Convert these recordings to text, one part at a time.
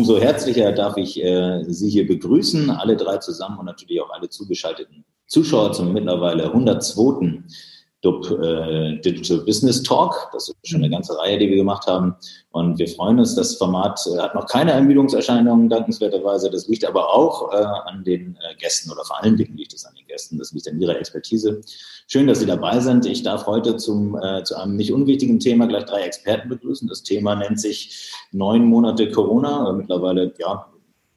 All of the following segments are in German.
umso herzlicher darf ich äh, Sie hier begrüßen, alle drei zusammen und natürlich auch alle zugeschalteten Zuschauer zum mittlerweile 102. DUB äh, Digital Business Talk. Das ist schon eine ganze Reihe, die wir gemacht haben. Und wir freuen uns, das Format äh, hat noch keine Ermüdungserscheinungen, dankenswerterweise. Das liegt aber auch äh, an den äh, Gästen oder vor allen Dingen liegt es an den Gästen. Das liegt an ihrer Expertise. Schön, dass Sie dabei sind. Ich darf heute zum, äh, zu einem nicht unwichtigen Thema gleich drei Experten begrüßen. Das Thema nennt sich neun Monate Corona. Mittlerweile, ja,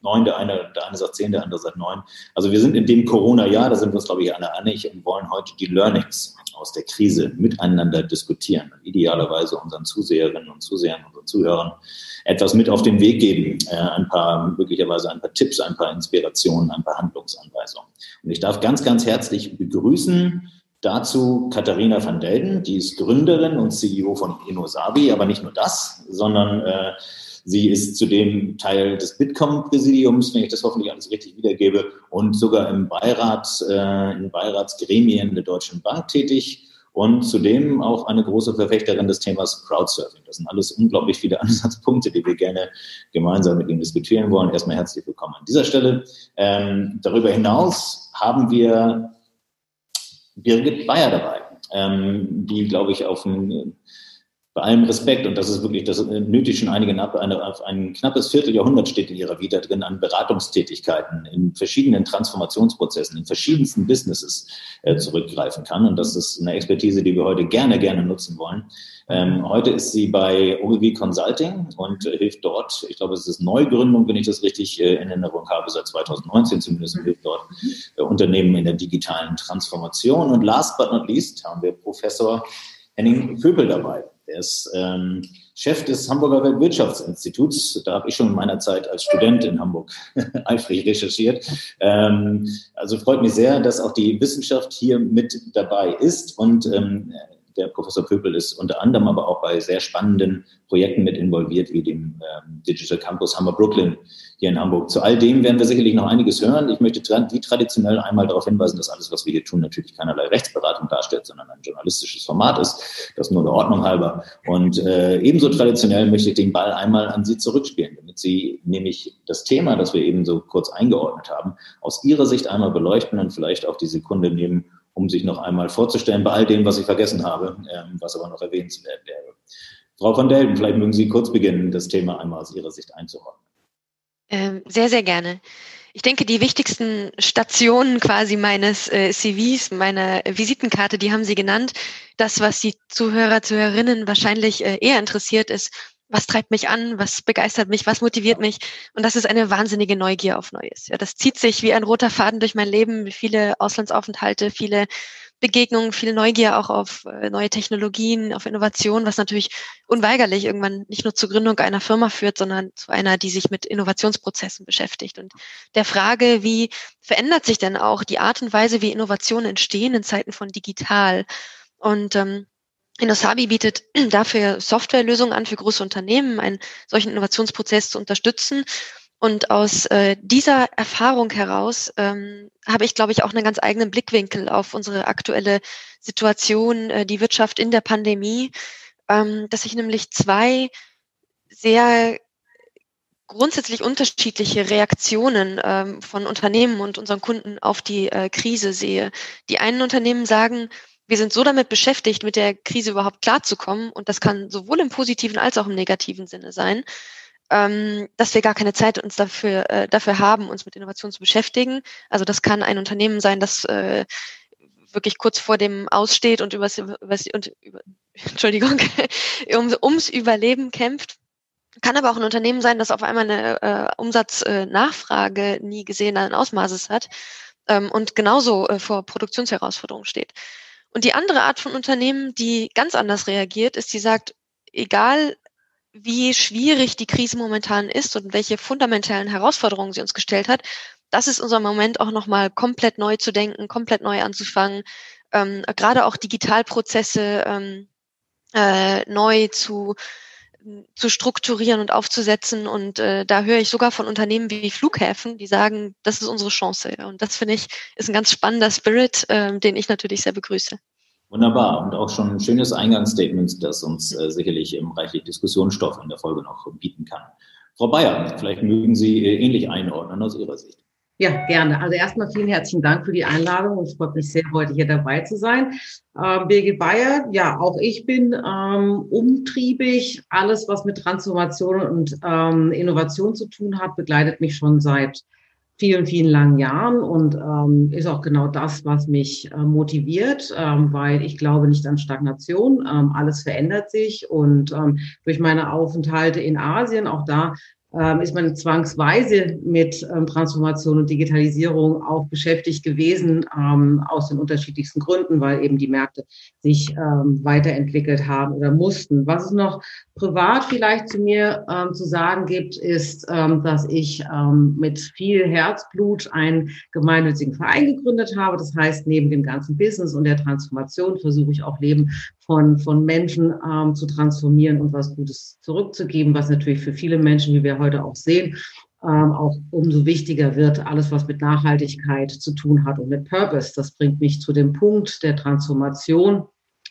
neun, der eine, der eine sagt zehn, der andere sagt neun. Also wir sind in dem Corona-Jahr, da sind wir uns, glaube ich, alle einig und wollen heute die Learnings aus der Krise miteinander diskutieren und idealerweise unseren Zuseherinnen und Zusehern, unseren Zuhörern etwas mit auf den Weg geben, äh, ein paar, möglicherweise ein paar Tipps, ein paar Inspirationen, ein paar Handlungsanweisungen. Und ich darf ganz, ganz herzlich begrüßen dazu Katharina van Delden, die ist Gründerin und CEO von Inosabi, aber nicht nur das, sondern äh, Sie ist zudem Teil des Bitkom-Präsidiums, wenn ich das hoffentlich alles richtig wiedergebe, und sogar im Beirat, äh, in Beiratsgremien der Deutschen Bank tätig und zudem auch eine große Verfechterin des Themas Crowdsurfing. Das sind alles unglaublich viele Ansatzpunkte, die wir gerne gemeinsam mit Ihnen diskutieren wollen. Erstmal herzlich willkommen an dieser Stelle. Ähm, darüber hinaus haben wir Birgit Bayer dabei, ähm, die, glaube ich, auf ein bei allem Respekt, und das ist wirklich, das nötigt schon einigen ab, eine, ein knappes Vierteljahrhundert steht in ihrer Vita drin an Beratungstätigkeiten in verschiedenen Transformationsprozessen, in verschiedensten Businesses äh, zurückgreifen kann. Und das ist eine Expertise, die wir heute gerne, gerne nutzen wollen. Ähm, heute ist sie bei OGV Consulting und äh, hilft dort, ich glaube, es ist Neugründung, wenn ich das richtig äh, in Erinnerung habe, seit 2019 zumindest, und hilft dort äh, Unternehmen in der digitalen Transformation. Und last but not least haben wir Professor Henning Vöbel dabei. Er ist ähm, Chef des Hamburger Weltwirtschaftsinstituts. Da habe ich schon in meiner Zeit als Student in Hamburg eifrig recherchiert. Ähm, also freut mich sehr, dass auch die Wissenschaft hier mit dabei ist und ähm, der Professor Pöbel ist unter anderem aber auch bei sehr spannenden Projekten mit involviert, wie dem ähm, Digital Campus Hammer Brooklyn hier in Hamburg. Zu all dem werden wir sicherlich noch einiges hören. Ich möchte wie traditionell einmal darauf hinweisen, dass alles, was wir hier tun, natürlich keinerlei Rechtsberatung darstellt, sondern ein journalistisches Format ist. Das nur der Ordnung halber. Und äh, ebenso traditionell möchte ich den Ball einmal an Sie zurückspielen, damit Sie nämlich das Thema, das wir eben so kurz eingeordnet haben, aus Ihrer Sicht einmal beleuchten und vielleicht auch die Sekunde nehmen, um sich noch einmal vorzustellen, bei all dem, was ich vergessen habe, ähm, was aber noch erwähnenswert wäre. Frau von Delden, vielleicht mögen Sie kurz beginnen, das Thema einmal aus Ihrer Sicht einzuordnen. Ähm, sehr, sehr gerne. Ich denke, die wichtigsten Stationen quasi meines äh, CVs, meiner Visitenkarte, die haben Sie genannt. Das, was die Zuhörer, Zuhörerinnen wahrscheinlich äh, eher interessiert, ist, was treibt mich an, was begeistert mich, was motiviert mich. Und das ist eine wahnsinnige Neugier auf Neues. Ja, das zieht sich wie ein roter Faden durch mein Leben, viele Auslandsaufenthalte, viele Begegnungen, viel Neugier auch auf äh, neue Technologien, auf Innovation, was natürlich unweigerlich irgendwann nicht nur zur Gründung einer Firma führt, sondern zu einer, die sich mit Innovationsprozessen beschäftigt. Und der Frage, wie verändert sich denn auch die Art und Weise, wie Innovationen entstehen in Zeiten von digital? Und ähm, Inosabi bietet dafür Softwarelösungen an für große Unternehmen, einen solchen Innovationsprozess zu unterstützen. Und aus äh, dieser Erfahrung heraus ähm, habe ich, glaube ich, auch einen ganz eigenen Blickwinkel auf unsere aktuelle Situation, äh, die Wirtschaft in der Pandemie, ähm, dass ich nämlich zwei sehr grundsätzlich unterschiedliche Reaktionen ähm, von Unternehmen und unseren Kunden auf die äh, Krise sehe. Die einen Unternehmen sagen, wir sind so damit beschäftigt, mit der Krise überhaupt klarzukommen. Und das kann sowohl im positiven als auch im negativen Sinne sein, ähm, dass wir gar keine Zeit uns dafür, äh, dafür haben, uns mit Innovation zu beschäftigen. Also das kann ein Unternehmen sein, das äh, wirklich kurz vor dem Aussteht und übers, übers und über, Entschuldigung, um, ums Überleben kämpft. Kann aber auch ein Unternehmen sein, das auf einmal eine äh, Umsatznachfrage nie gesehenen Ausmaßes hat ähm, und genauso äh, vor Produktionsherausforderungen steht. Und die andere Art von Unternehmen, die ganz anders reagiert, ist, die sagt, egal wie schwierig die Krise momentan ist und welche fundamentalen Herausforderungen sie uns gestellt hat, das ist unser Moment auch nochmal komplett neu zu denken, komplett neu anzufangen, ähm, gerade auch Digitalprozesse ähm, äh, neu zu zu strukturieren und aufzusetzen. Und äh, da höre ich sogar von Unternehmen wie Flughäfen, die sagen, das ist unsere Chance. Und das finde ich ist ein ganz spannender Spirit, äh, den ich natürlich sehr begrüße. Wunderbar und auch schon ein schönes Eingangsstatement, das uns äh, sicherlich im reichlich Diskussionsstoff in der Folge noch bieten kann. Frau Bayer, vielleicht mögen Sie äh, ähnlich einordnen aus Ihrer Sicht. Ja, gerne. Also erstmal vielen herzlichen Dank für die Einladung es freut mich sehr, heute hier dabei zu sein. Ähm, Birgit Bayer, ja, auch ich bin ähm, umtriebig. Alles, was mit Transformation und ähm, Innovation zu tun hat, begleitet mich schon seit vielen, vielen langen Jahren und ähm, ist auch genau das, was mich äh, motiviert, ähm, weil ich glaube nicht an Stagnation. Ähm, alles verändert sich und ähm, durch meine Aufenthalte in Asien, auch da ähm, ist man zwangsweise mit ähm, Transformation und Digitalisierung auch beschäftigt gewesen, ähm, aus den unterschiedlichsten Gründen, weil eben die Märkte sich weiterentwickelt haben oder mussten. Was es noch privat vielleicht zu mir zu sagen gibt, ist, dass ich mit viel Herzblut einen gemeinnützigen Verein gegründet habe. Das heißt, neben dem ganzen Business und der Transformation versuche ich auch Leben von, von Menschen ähm, zu transformieren und was Gutes zurückzugeben, was natürlich für viele Menschen, wie wir heute auch sehen, ähm, auch umso wichtiger wird, alles, was mit Nachhaltigkeit zu tun hat und mit Purpose. Das bringt mich zu dem Punkt der Transformation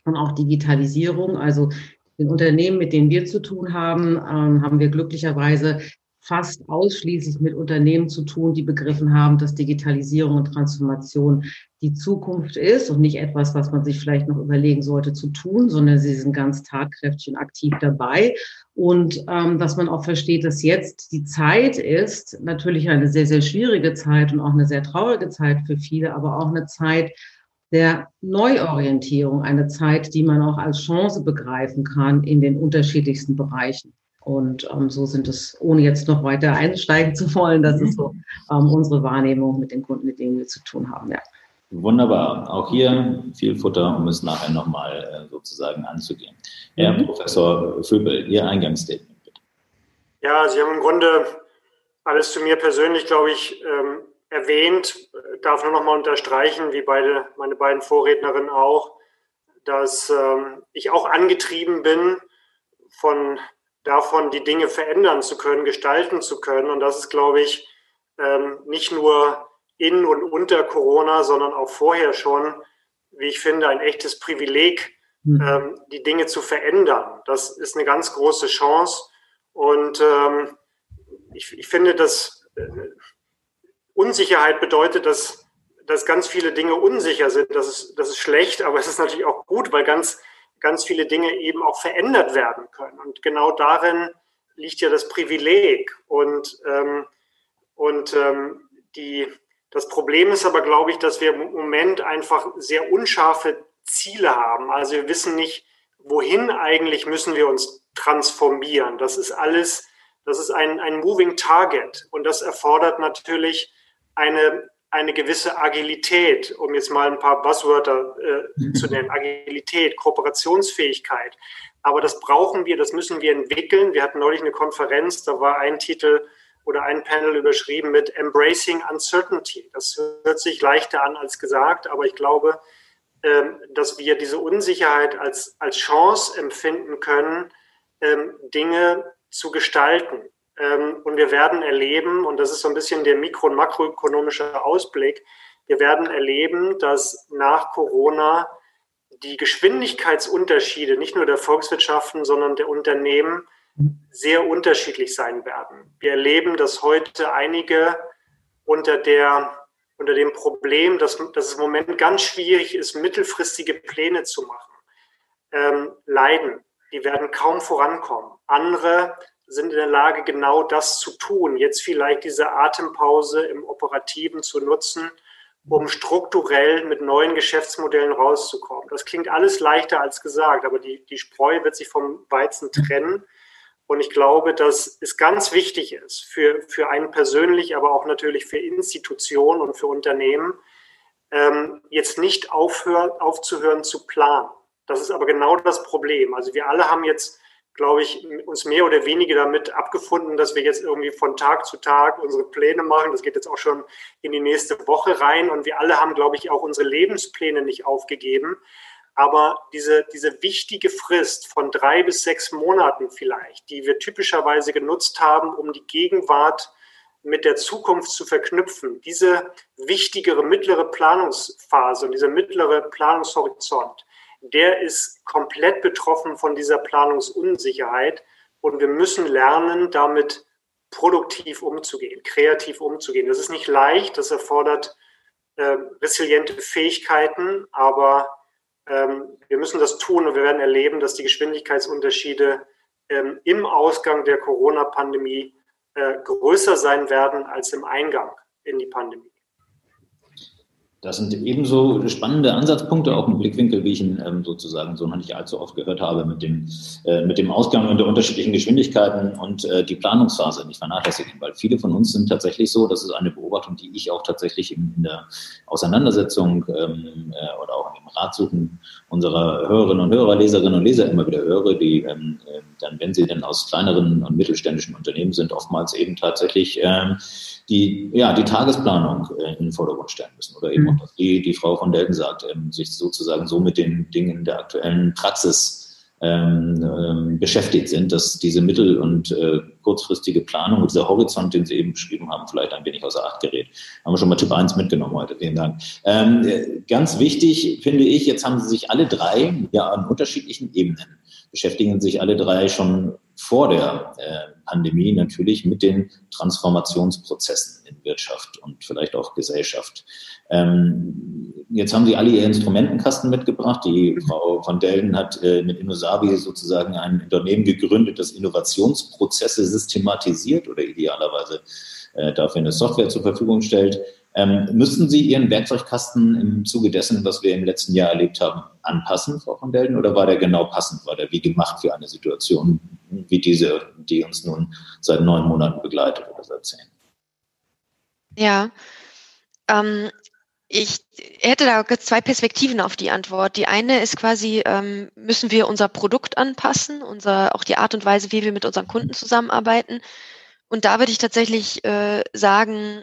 und auch Digitalisierung. Also den Unternehmen, mit denen wir zu tun haben, ähm, haben wir glücklicherweise fast ausschließlich mit Unternehmen zu tun, die begriffen haben, dass Digitalisierung und Transformation die Zukunft ist und nicht etwas, was man sich vielleicht noch überlegen sollte zu tun, sondern sie sind ganz tatkräftig und aktiv dabei. Und ähm, dass man auch versteht, dass jetzt die Zeit ist, natürlich eine sehr, sehr schwierige Zeit und auch eine sehr traurige Zeit für viele, aber auch eine Zeit, der Neuorientierung, eine Zeit, die man auch als Chance begreifen kann in den unterschiedlichsten Bereichen. Und ähm, so sind es, ohne jetzt noch weiter einsteigen zu wollen, das ist so ähm, unsere Wahrnehmung mit den Kunden, mit denen wir zu tun haben. Ja. Wunderbar. Auch hier viel Futter, um es nachher nochmal äh, sozusagen anzugehen. Herr mhm. Professor Vöbel, Ihr Eingangsstatement bitte. Ja, Sie haben im Grunde alles zu mir persönlich, glaube ich, ähm, erwähnt. Ich darf nur nochmal unterstreichen, wie beide, meine beiden Vorrednerinnen auch, dass ähm, ich auch angetrieben bin von davon, die Dinge verändern zu können, gestalten zu können. Und das ist, glaube ich, ähm, nicht nur in und unter Corona, sondern auch vorher schon, wie ich finde, ein echtes Privileg, mhm. ähm, die Dinge zu verändern. Das ist eine ganz große Chance. Und ähm, ich, ich, finde, dass äh, Unsicherheit bedeutet, dass, dass ganz viele Dinge unsicher sind. Das ist, das ist schlecht, aber es ist natürlich auch gut, weil ganz ganz viele Dinge eben auch verändert werden können. Und genau darin liegt ja das Privileg. Und, ähm, und ähm, die, das Problem ist aber, glaube ich, dass wir im Moment einfach sehr unscharfe Ziele haben. Also wir wissen nicht, wohin eigentlich müssen wir uns transformieren. Das ist alles, das ist ein, ein Moving Target. Und das erfordert natürlich eine eine gewisse Agilität, um jetzt mal ein paar Buzzwörter äh, zu nennen, Agilität, Kooperationsfähigkeit. Aber das brauchen wir, das müssen wir entwickeln. Wir hatten neulich eine Konferenz, da war ein Titel oder ein Panel überschrieben mit Embracing Uncertainty. Das hört sich leichter an als gesagt, aber ich glaube, ähm, dass wir diese Unsicherheit als, als Chance empfinden können, ähm, Dinge zu gestalten. Ähm, und wir werden erleben, und das ist so ein bisschen der mikro- und makroökonomische Ausblick, wir werden erleben, dass nach Corona die Geschwindigkeitsunterschiede nicht nur der Volkswirtschaften, sondern der Unternehmen sehr unterschiedlich sein werden. Wir erleben, dass heute einige unter, der, unter dem Problem, dass, dass es im Moment ganz schwierig ist, mittelfristige Pläne zu machen, ähm, leiden. Die werden kaum vorankommen. Andere sind in der Lage, genau das zu tun. Jetzt vielleicht diese Atempause im Operativen zu nutzen, um strukturell mit neuen Geschäftsmodellen rauszukommen. Das klingt alles leichter als gesagt, aber die, die Spreu wird sich vom Weizen trennen. Und ich glaube, dass es ganz wichtig ist für, für einen persönlich, aber auch natürlich für Institutionen und für Unternehmen, ähm, jetzt nicht aufhören, aufzuhören zu planen. Das ist aber genau das Problem. Also wir alle haben jetzt glaube ich, uns mehr oder weniger damit abgefunden, dass wir jetzt irgendwie von Tag zu Tag unsere Pläne machen. Das geht jetzt auch schon in die nächste Woche rein. Und wir alle haben, glaube ich, auch unsere Lebenspläne nicht aufgegeben. Aber diese, diese wichtige Frist von drei bis sechs Monaten vielleicht, die wir typischerweise genutzt haben, um die Gegenwart mit der Zukunft zu verknüpfen, diese wichtigere mittlere Planungsphase und dieser mittlere Planungshorizont, der ist komplett betroffen von dieser Planungsunsicherheit. Und wir müssen lernen, damit produktiv umzugehen, kreativ umzugehen. Das ist nicht leicht, das erfordert äh, resiliente Fähigkeiten, aber ähm, wir müssen das tun und wir werden erleben, dass die Geschwindigkeitsunterschiede ähm, im Ausgang der Corona-Pandemie äh, größer sein werden als im Eingang in die Pandemie. Das sind ebenso spannende Ansatzpunkte, auch ein Blickwinkel, wie ich ihn ähm, sozusagen so noch nicht allzu oft gehört habe, mit dem, äh, mit dem Ausgang und der unterschiedlichen Geschwindigkeiten und äh, die Planungsphase nicht vernachlässigen. Weil viele von uns sind tatsächlich so, das ist eine Beobachtung, die ich auch tatsächlich in, in der Auseinandersetzung ähm, äh, oder auch im Ratsuchen unserer Hörerinnen und Hörer, Leserinnen und Leser immer wieder höre, die ähm, äh, dann, wenn sie denn aus kleineren und mittelständischen Unternehmen sind, oftmals eben tatsächlich ähm, die, ja, die Tagesplanung äh, in den Vordergrund stellen müssen. Oder eben mhm. auch, die, die Frau von Delten sagt, ähm, sich sozusagen so mit den Dingen der aktuellen Praxis ähm, ähm, beschäftigt sind, dass diese mittel- und äh, kurzfristige Planung und dieser Horizont, den Sie eben beschrieben haben, vielleicht ein wenig außer Acht gerät. Haben wir schon mal Tipp 1 mitgenommen heute. Vielen Dank. Ähm, äh, ganz wichtig finde ich, jetzt haben Sie sich alle drei ja an unterschiedlichen Ebenen beschäftigen sich alle drei schon vor der äh, Pandemie natürlich mit den Transformationsprozessen in Wirtschaft und vielleicht auch Gesellschaft. Ähm, jetzt haben Sie alle Ihr Instrumentenkasten mitgebracht. Die Frau von Delden hat äh, mit Innosabi sozusagen ein Unternehmen gegründet, das Innovationsprozesse systematisiert oder idealerweise äh, dafür eine Software zur Verfügung stellt. Ähm, müssten Sie Ihren Werkzeugkasten im Zuge dessen, was wir im letzten Jahr erlebt haben, anpassen, Frau von Delden, oder war der genau passend? War der wie gemacht für eine Situation wie diese, die uns nun seit neun Monaten begleitet oder seit zehn? Ja, ähm, ich hätte da zwei Perspektiven auf die Antwort. Die eine ist quasi, ähm, müssen wir unser Produkt anpassen, unser, auch die Art und Weise, wie wir mit unseren Kunden zusammenarbeiten. Und da würde ich tatsächlich äh, sagen,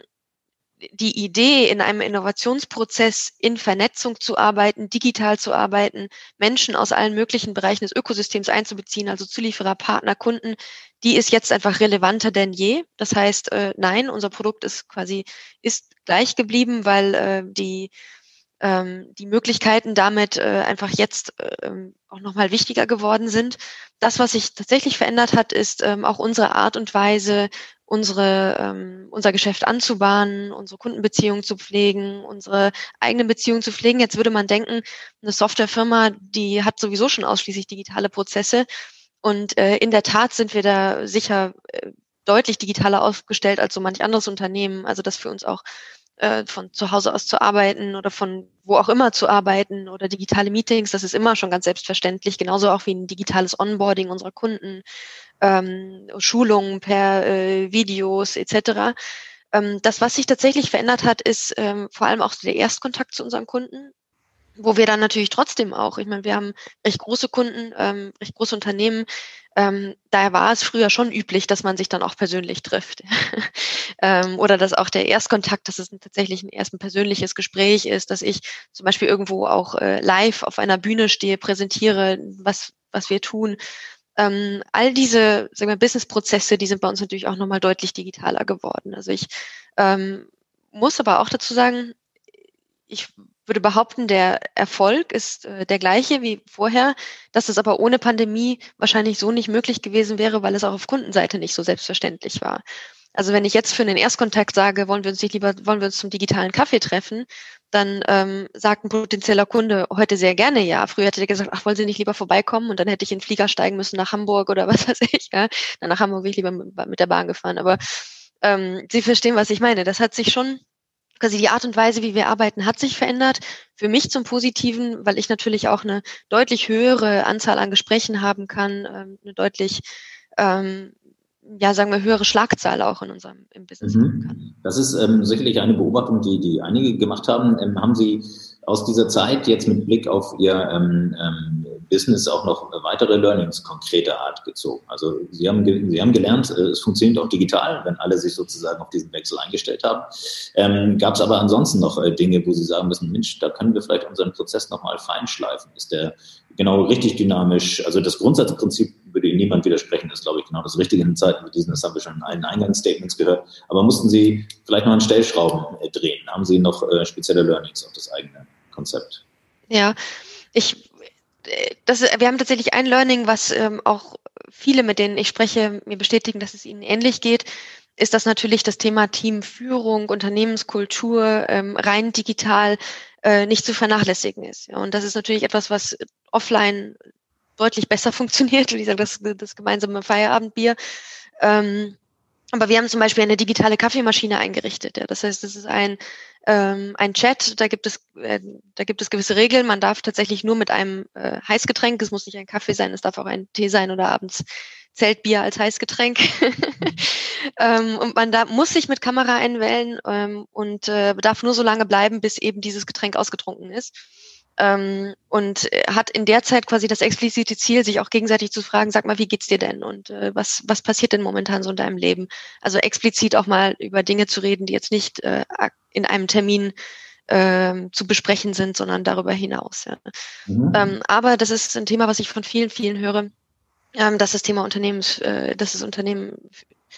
die Idee, in einem Innovationsprozess in Vernetzung zu arbeiten, digital zu arbeiten, Menschen aus allen möglichen Bereichen des Ökosystems einzubeziehen, also Zulieferer, Partner, Kunden, die ist jetzt einfach relevanter denn je. Das heißt, äh, nein, unser Produkt ist quasi ist gleich geblieben, weil äh, die ähm, die Möglichkeiten damit äh, einfach jetzt äh, auch nochmal wichtiger geworden sind. Das, was sich tatsächlich verändert hat, ist ähm, auch unsere Art und Weise, unsere, ähm, unser Geschäft anzubahnen, unsere Kundenbeziehungen zu pflegen, unsere eigene Beziehung zu pflegen. Jetzt würde man denken, eine Softwarefirma, die hat sowieso schon ausschließlich digitale Prozesse. Und äh, in der Tat sind wir da sicher äh, deutlich digitaler aufgestellt als so manch anderes Unternehmen. Also dass für uns auch äh, von zu Hause aus zu arbeiten oder von wo auch immer zu arbeiten oder digitale Meetings, das ist immer schon ganz selbstverständlich, genauso auch wie ein digitales Onboarding unserer Kunden ähm, Schulungen per äh, Videos etc. Ähm, das, was sich tatsächlich verändert hat, ist ähm, vor allem auch der Erstkontakt zu unseren Kunden wo wir dann natürlich trotzdem auch, ich meine, wir haben recht große Kunden, ähm, recht große Unternehmen, ähm, daher war es früher schon üblich, dass man sich dann auch persönlich trifft. ähm, oder dass auch der Erstkontakt, dass es tatsächlich ein erst ein persönliches Gespräch ist, dass ich zum Beispiel irgendwo auch äh, live auf einer Bühne stehe, präsentiere, was, was wir tun ähm, all diese Business-Prozesse, die sind bei uns natürlich auch nochmal deutlich digitaler geworden. Also ich ähm, muss aber auch dazu sagen, ich würde behaupten, der Erfolg ist äh, der gleiche wie vorher, dass es aber ohne Pandemie wahrscheinlich so nicht möglich gewesen wäre, weil es auch auf Kundenseite nicht so selbstverständlich war. Also wenn ich jetzt für den Erstkontakt sage, wollen wir uns nicht lieber, wollen wir uns zum digitalen Kaffee treffen, dann ähm, sagt ein potenzieller Kunde heute sehr gerne ja. Früher hätte er gesagt, ach, wollen Sie nicht lieber vorbeikommen? Und dann hätte ich in den Flieger steigen müssen nach Hamburg oder was weiß ich. Ja? Dann nach Hamburg bin ich lieber mit, der Bahn gefahren. Aber ähm, Sie verstehen, was ich meine. Das hat sich schon, quasi die Art und Weise, wie wir arbeiten, hat sich verändert. Für mich zum Positiven, weil ich natürlich auch eine deutlich höhere Anzahl an Gesprächen haben kann, ähm, eine deutlich ähm, ja, sagen wir, höhere Schlagzahl auch in unserem im Business mhm. kann. Das ist ähm, sicherlich eine Beobachtung, die, die einige gemacht haben. Ähm, haben Sie aus dieser Zeit jetzt mit Blick auf Ihr ähm, ähm, Business auch noch weitere Learnings konkreter Art gezogen? Also Sie haben, Sie haben gelernt, äh, es funktioniert auch digital, wenn alle sich sozusagen auf diesen Wechsel eingestellt haben. Ähm, Gab es aber ansonsten noch äh, Dinge, wo Sie sagen müssen, Mensch, da können wir vielleicht unseren Prozess nochmal feinschleifen? Ist der genau richtig dynamisch? Also das Grundsatzprinzip würde Ihnen niemand widersprechen, ist, glaube ich, genau das Richtige in Zeiten wie diesen. Das haben wir schon in allen Eingangsstatements gehört. Aber mussten Sie vielleicht noch an Stellschrauben äh, drehen? Haben Sie noch äh, spezielle Learnings auf das eigene Konzept? Ja, ich, äh, das, wir haben tatsächlich ein Learning, was ähm, auch viele, mit denen ich spreche, mir bestätigen, dass es ihnen ähnlich geht. Ist das natürlich das Thema Teamführung, Unternehmenskultur ähm, rein digital äh, nicht zu vernachlässigen ist. Ja, und das ist natürlich etwas, was offline deutlich besser funktioniert, wie gesagt, das, das gemeinsame Feierabendbier. Ähm, aber wir haben zum Beispiel eine digitale Kaffeemaschine eingerichtet. Ja. Das heißt, es ist ein, ähm, ein Chat, da gibt, es, äh, da gibt es gewisse Regeln. Man darf tatsächlich nur mit einem äh, Heißgetränk, es muss nicht ein Kaffee sein, es darf auch ein Tee sein oder abends Zeltbier als Heißgetränk. ähm, und man da muss sich mit Kamera einwählen ähm, und äh, darf nur so lange bleiben, bis eben dieses Getränk ausgetrunken ist ähm, und äh, hat in der Zeit quasi das explizite Ziel, sich auch gegenseitig zu fragen, sag mal, wie geht's dir denn und äh, was, was passiert denn momentan so in deinem Leben? Also explizit auch mal über Dinge zu reden, die jetzt nicht äh, in einem Termin äh, zu besprechen sind, sondern darüber hinaus. Ja. Mhm. Ähm, aber das ist ein Thema, was ich von vielen, vielen höre, ähm, dass das Thema Unternehmens, äh, dass das Unternehmen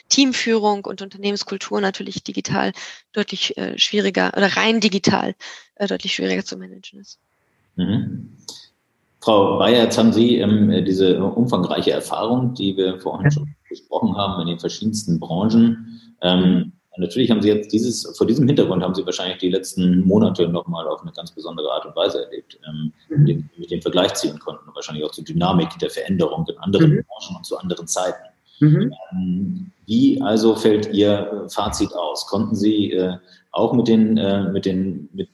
Teamführung und Unternehmenskultur natürlich digital deutlich äh, schwieriger oder rein digital äh, deutlich schwieriger zu managen ist. Mhm. Frau Bayer, jetzt haben Sie ähm, diese umfangreiche Erfahrung, die wir vorhin schon besprochen haben, in den verschiedensten Branchen. Ähm, natürlich haben Sie jetzt dieses, vor diesem Hintergrund haben Sie wahrscheinlich die letzten Monate nochmal auf eine ganz besondere Art und Weise erlebt, ähm, mhm. mit, mit dem Vergleich ziehen konnten und wahrscheinlich auch zur Dynamik der Veränderung in anderen mhm. Branchen und zu anderen Zeiten. Mhm. Ähm, wie also fällt Ihr Fazit aus? Konnten Sie äh, auch mit den, äh, mit den, mit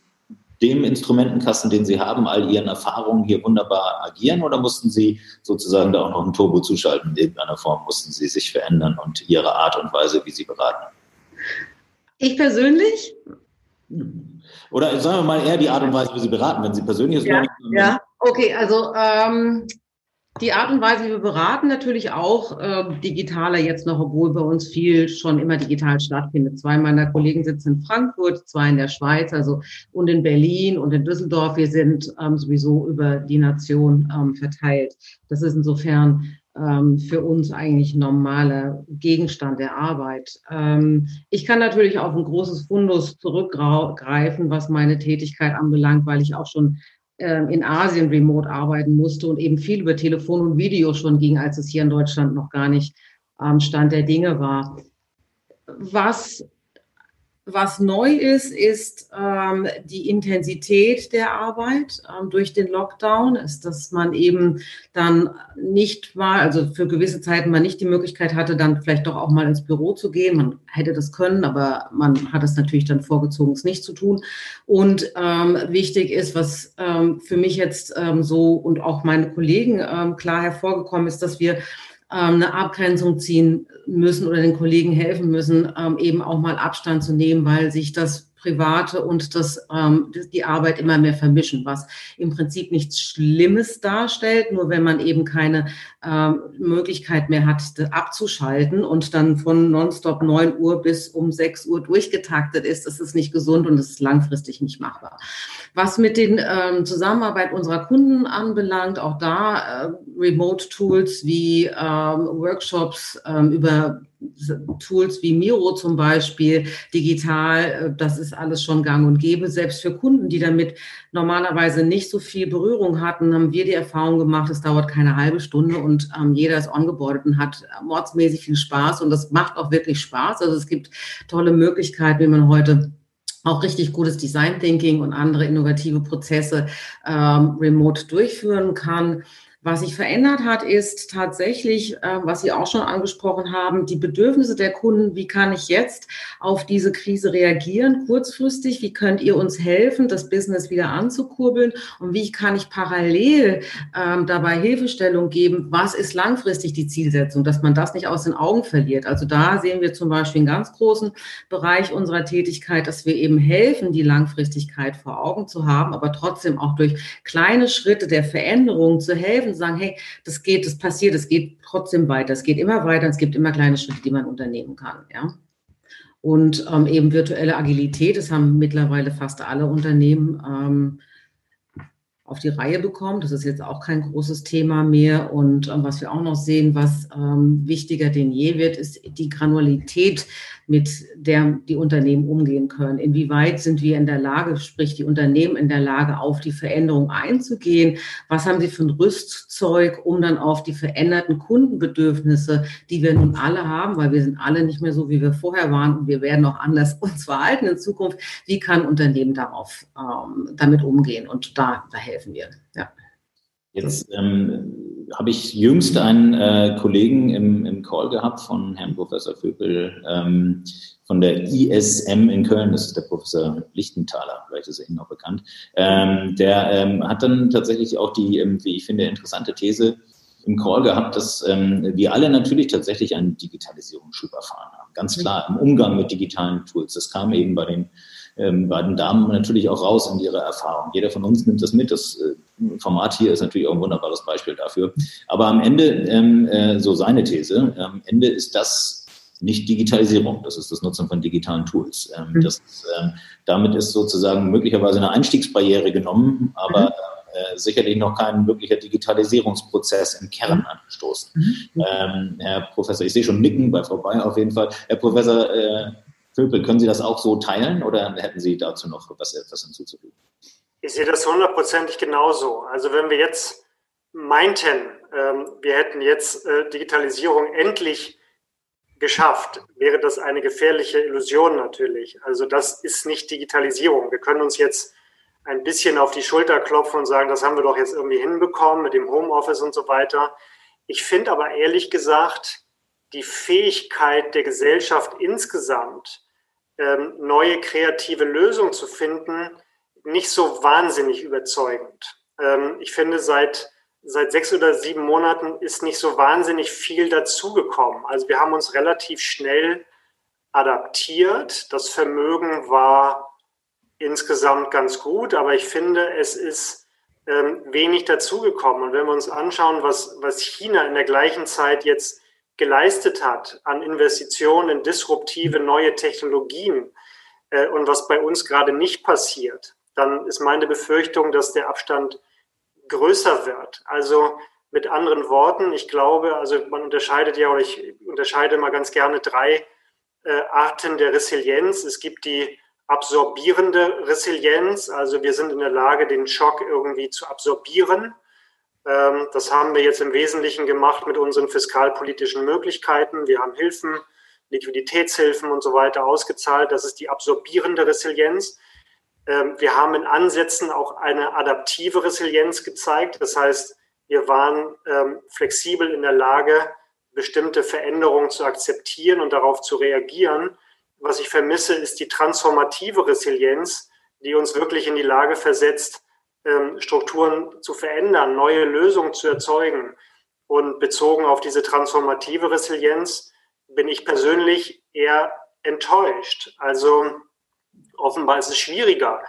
dem Instrumentenkasten, den Sie haben, all Ihren Erfahrungen hier wunderbar agieren oder mussten Sie sozusagen da auch noch ein Turbo zuschalten? In irgendeiner Form mussten Sie sich verändern und Ihre Art und Weise, wie Sie beraten? Ich persönlich? Oder sagen wir mal eher die Art und Weise, wie Sie beraten, wenn Sie persönlich ja, ja, okay, also ähm, die Art und Weise, wie wir beraten, natürlich auch äh, digitaler jetzt noch, obwohl bei uns viel schon immer digital stattfindet. Zwei meiner Kollegen sitzen in Frankfurt, zwei in der Schweiz, also und in Berlin und in Düsseldorf. Wir sind ähm, sowieso über die Nation ähm, verteilt. Das ist insofern ähm, für uns eigentlich normaler Gegenstand der Arbeit. Ähm, ich kann natürlich auf ein großes Fundus zurückgreifen, was meine Tätigkeit anbelangt, weil ich auch schon ähm, in Asien remote arbeiten musste und eben viel über Telefon und Video schon ging, als es hier in Deutschland noch gar nicht am Stand der Dinge war. Was was neu ist, ist ähm, die Intensität der Arbeit ähm, durch den Lockdown, ist, dass man eben dann nicht mal, also für gewisse Zeiten man nicht die Möglichkeit hatte, dann vielleicht doch auch mal ins Büro zu gehen. Man hätte das können, aber man hat es natürlich dann vorgezogen, es nicht zu tun. Und ähm, wichtig ist, was ähm, für mich jetzt ähm, so und auch meine Kollegen ähm, klar hervorgekommen ist, dass wir eine Abgrenzung ziehen müssen oder den Kollegen helfen müssen, ähm, eben auch mal Abstand zu nehmen, weil sich das Private und das, ähm, die Arbeit immer mehr vermischen, was im Prinzip nichts Schlimmes darstellt, nur wenn man eben keine ähm, Möglichkeit mehr hat, abzuschalten und dann von nonstop 9 Uhr bis um 6 Uhr durchgetaktet ist, das ist nicht gesund und das ist langfristig nicht machbar. Was mit den ähm, Zusammenarbeit unserer Kunden anbelangt, auch da äh, Remote-Tools wie ähm, Workshops ähm, über Tools wie Miro zum Beispiel, digital, äh, das ist alles schon gang und gäbe. Selbst für Kunden, die damit normalerweise nicht so viel Berührung hatten, haben wir die Erfahrung gemacht, es dauert keine halbe Stunde und ähm, jeder ist ongeboardet und hat mordsmäßig viel Spaß und das macht auch wirklich Spaß. Also es gibt tolle Möglichkeiten, wie man heute auch richtig gutes Design Thinking und andere innovative Prozesse ähm, remote durchführen kann. Was sich verändert hat, ist tatsächlich, äh, was Sie auch schon angesprochen haben, die Bedürfnisse der Kunden. Wie kann ich jetzt auf diese Krise reagieren, kurzfristig? Wie könnt ihr uns helfen, das Business wieder anzukurbeln? Und wie kann ich parallel ähm, dabei Hilfestellung geben? Was ist langfristig die Zielsetzung, dass man das nicht aus den Augen verliert? Also da sehen wir zum Beispiel einen ganz großen Bereich unserer Tätigkeit, dass wir eben helfen, die Langfristigkeit vor Augen zu haben, aber trotzdem auch durch kleine Schritte der Veränderung zu helfen helfen, sagen, hey, das geht, das passiert, es geht trotzdem weiter, es geht immer weiter, es gibt immer kleine Schritte, die man unternehmen kann. Ja? Und ähm, eben virtuelle Agilität, das haben mittlerweile fast alle Unternehmen. Ähm, auf die Reihe bekommt. Das ist jetzt auch kein großes Thema mehr. Und ähm, was wir auch noch sehen, was ähm, wichtiger denn je wird, ist die Granulität, mit der die Unternehmen umgehen können. Inwieweit sind wir in der Lage, sprich die Unternehmen in der Lage, auf die Veränderung einzugehen? Was haben sie für ein Rüstzeug, um dann auf die veränderten Kundenbedürfnisse, die wir nun alle haben, weil wir sind alle nicht mehr so, wie wir vorher waren und wir werden auch anders uns verhalten in Zukunft. Wie kann Unternehmen darauf ähm, damit umgehen? Und da, da helfen wir. Ja. Jetzt ähm, habe ich jüngst einen äh, Kollegen im, im Call gehabt von Herrn Professor Vöbel ähm, von der ISM in Köln, das ist der Professor Lichtenthaler, vielleicht ist er Ihnen noch bekannt. Ähm, der ähm, hat dann tatsächlich auch die, ähm, wie ich finde, interessante These im Call gehabt, dass ähm, wir alle natürlich tatsächlich einen Digitalisierungsschub erfahren haben. Ganz klar, im Umgang mit digitalen Tools. Das kam eben bei den ähm, beiden Damen natürlich auch raus in ihre Erfahrung. Jeder von uns nimmt das mit. Das äh, Format hier ist natürlich auch ein wunderbares Beispiel dafür. Aber am Ende, ähm, äh, so seine These, am Ende ist das nicht Digitalisierung, das ist das Nutzen von digitalen Tools. Ähm, mhm. das, damit ist sozusagen möglicherweise eine Einstiegsbarriere genommen, aber mhm. äh, sicherlich noch kein wirklicher Digitalisierungsprozess im Kern mhm. angestoßen. Mhm. Herr Professor, ich sehe schon Nicken bei Frau Bayer auf jeden Fall. Herr Professor Vöbel, können Sie das auch so teilen oder hätten Sie dazu noch was, etwas hinzuzufügen? Ich sehe das hundertprozentig genauso. Also wenn wir jetzt meinten, ähm, wir hätten jetzt äh, Digitalisierung endlich geschafft, wäre das eine gefährliche Illusion natürlich. Also das ist nicht Digitalisierung. Wir können uns jetzt ein bisschen auf die Schulter klopfen und sagen, das haben wir doch jetzt irgendwie hinbekommen mit dem Homeoffice und so weiter. Ich finde aber ehrlich gesagt, die Fähigkeit der Gesellschaft insgesamt, neue kreative Lösungen zu finden, nicht so wahnsinnig überzeugend. Ähm, ich finde, seit, seit sechs oder sieben Monaten ist nicht so wahnsinnig viel dazugekommen. Also wir haben uns relativ schnell adaptiert. Das Vermögen war insgesamt ganz gut, aber ich finde, es ist ähm, wenig dazugekommen. Und wenn wir uns anschauen, was, was China in der gleichen Zeit jetzt geleistet hat an Investitionen in disruptive neue Technologien äh, und was bei uns gerade nicht passiert, dann ist meine Befürchtung, dass der Abstand größer wird. Also mit anderen Worten, ich glaube, also man unterscheidet ja, oder ich unterscheide mal ganz gerne drei äh, Arten der Resilienz. Es gibt die absorbierende Resilienz, also wir sind in der Lage, den Schock irgendwie zu absorbieren das haben wir jetzt im Wesentlichen gemacht mit unseren fiskalpolitischen Möglichkeiten. Wir haben Hilfen, Liquiditätshilfen und so weiter ausgezahlt. Das ist die absorbierende Resilienz. Ähm, wir haben in Ansätzen auch eine adaptive Resilienz gezeigt. Das heißt, wir waren ähm, flexibel in der Lage, bestimmte Veränderungen zu akzeptieren und darauf zu reagieren. Was ich vermisse, ist die transformative Resilienz, die uns wirklich in die Lage versetzt, ähm, Strukturen zu verändern, neue Lösungen zu erzeugen. Und bezogen auf diese transformative Resilienz bin ich persönlich eher enttäuscht. Also offenbar ist es schwieriger,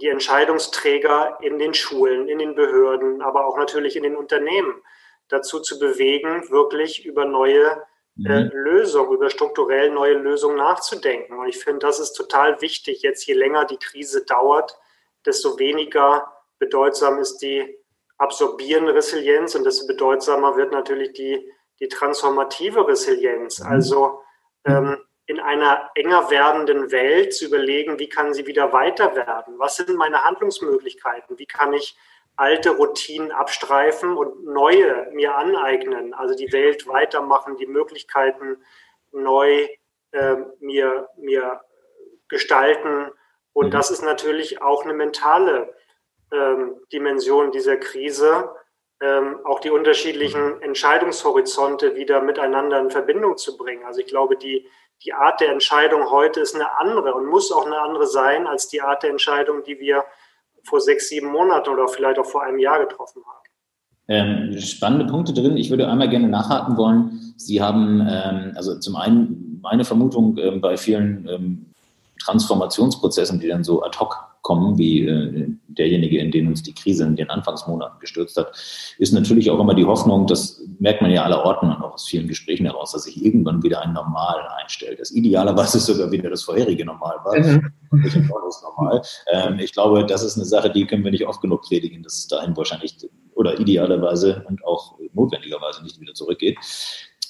die Entscheidungsträger in den Schulen, in den Behörden, aber auch natürlich in den Unternehmen dazu zu bewegen, wirklich über neue äh, mhm. Lösungen, über strukturell neue Lösungen nachzudenken. Und ich finde, das ist total wichtig. Jetzt, je länger die Krise dauert, desto weniger bedeutsam ist die absorbierende Resilienz und desto bedeutsamer wird natürlich die, die transformative Resilienz. Mhm. Also ähm, in einer enger werdenden Welt zu überlegen, wie kann sie wieder weiter werden? Was sind meine Handlungsmöglichkeiten? Wie kann ich alte Routinen abstreifen und neue mir aneignen? Also die Welt weitermachen, die Möglichkeiten neu äh, mir, mir gestalten. Und mhm. das ist natürlich auch eine mentale ähm, Dimension dieser Krise ähm, auch die unterschiedlichen mhm. Entscheidungshorizonte wieder miteinander in Verbindung zu bringen. Also ich glaube, die, die Art der Entscheidung heute ist eine andere und muss auch eine andere sein als die Art der Entscheidung, die wir vor sechs, sieben Monaten oder vielleicht auch vor einem Jahr getroffen haben. Ähm, spannende Punkte drin. Ich würde einmal gerne nachhaken wollen. Sie haben, ähm, also zum einen meine Vermutung ähm, bei vielen ähm, Transformationsprozessen, die dann so ad hoc kommen, wie äh, derjenige, in den uns die Krise in den Anfangsmonaten gestürzt hat, ist natürlich auch immer die Hoffnung, das merkt man ja aller Orten und auch aus vielen Gesprächen heraus, dass sich irgendwann wieder ein Normal einstellt. Das idealerweise sogar wieder das vorherige Normal war. Mhm. Normal. Ähm, ich glaube, das ist eine Sache, die können wir nicht oft genug predigen, dass es dahin wahrscheinlich oder idealerweise und auch notwendigerweise nicht wieder zurückgeht.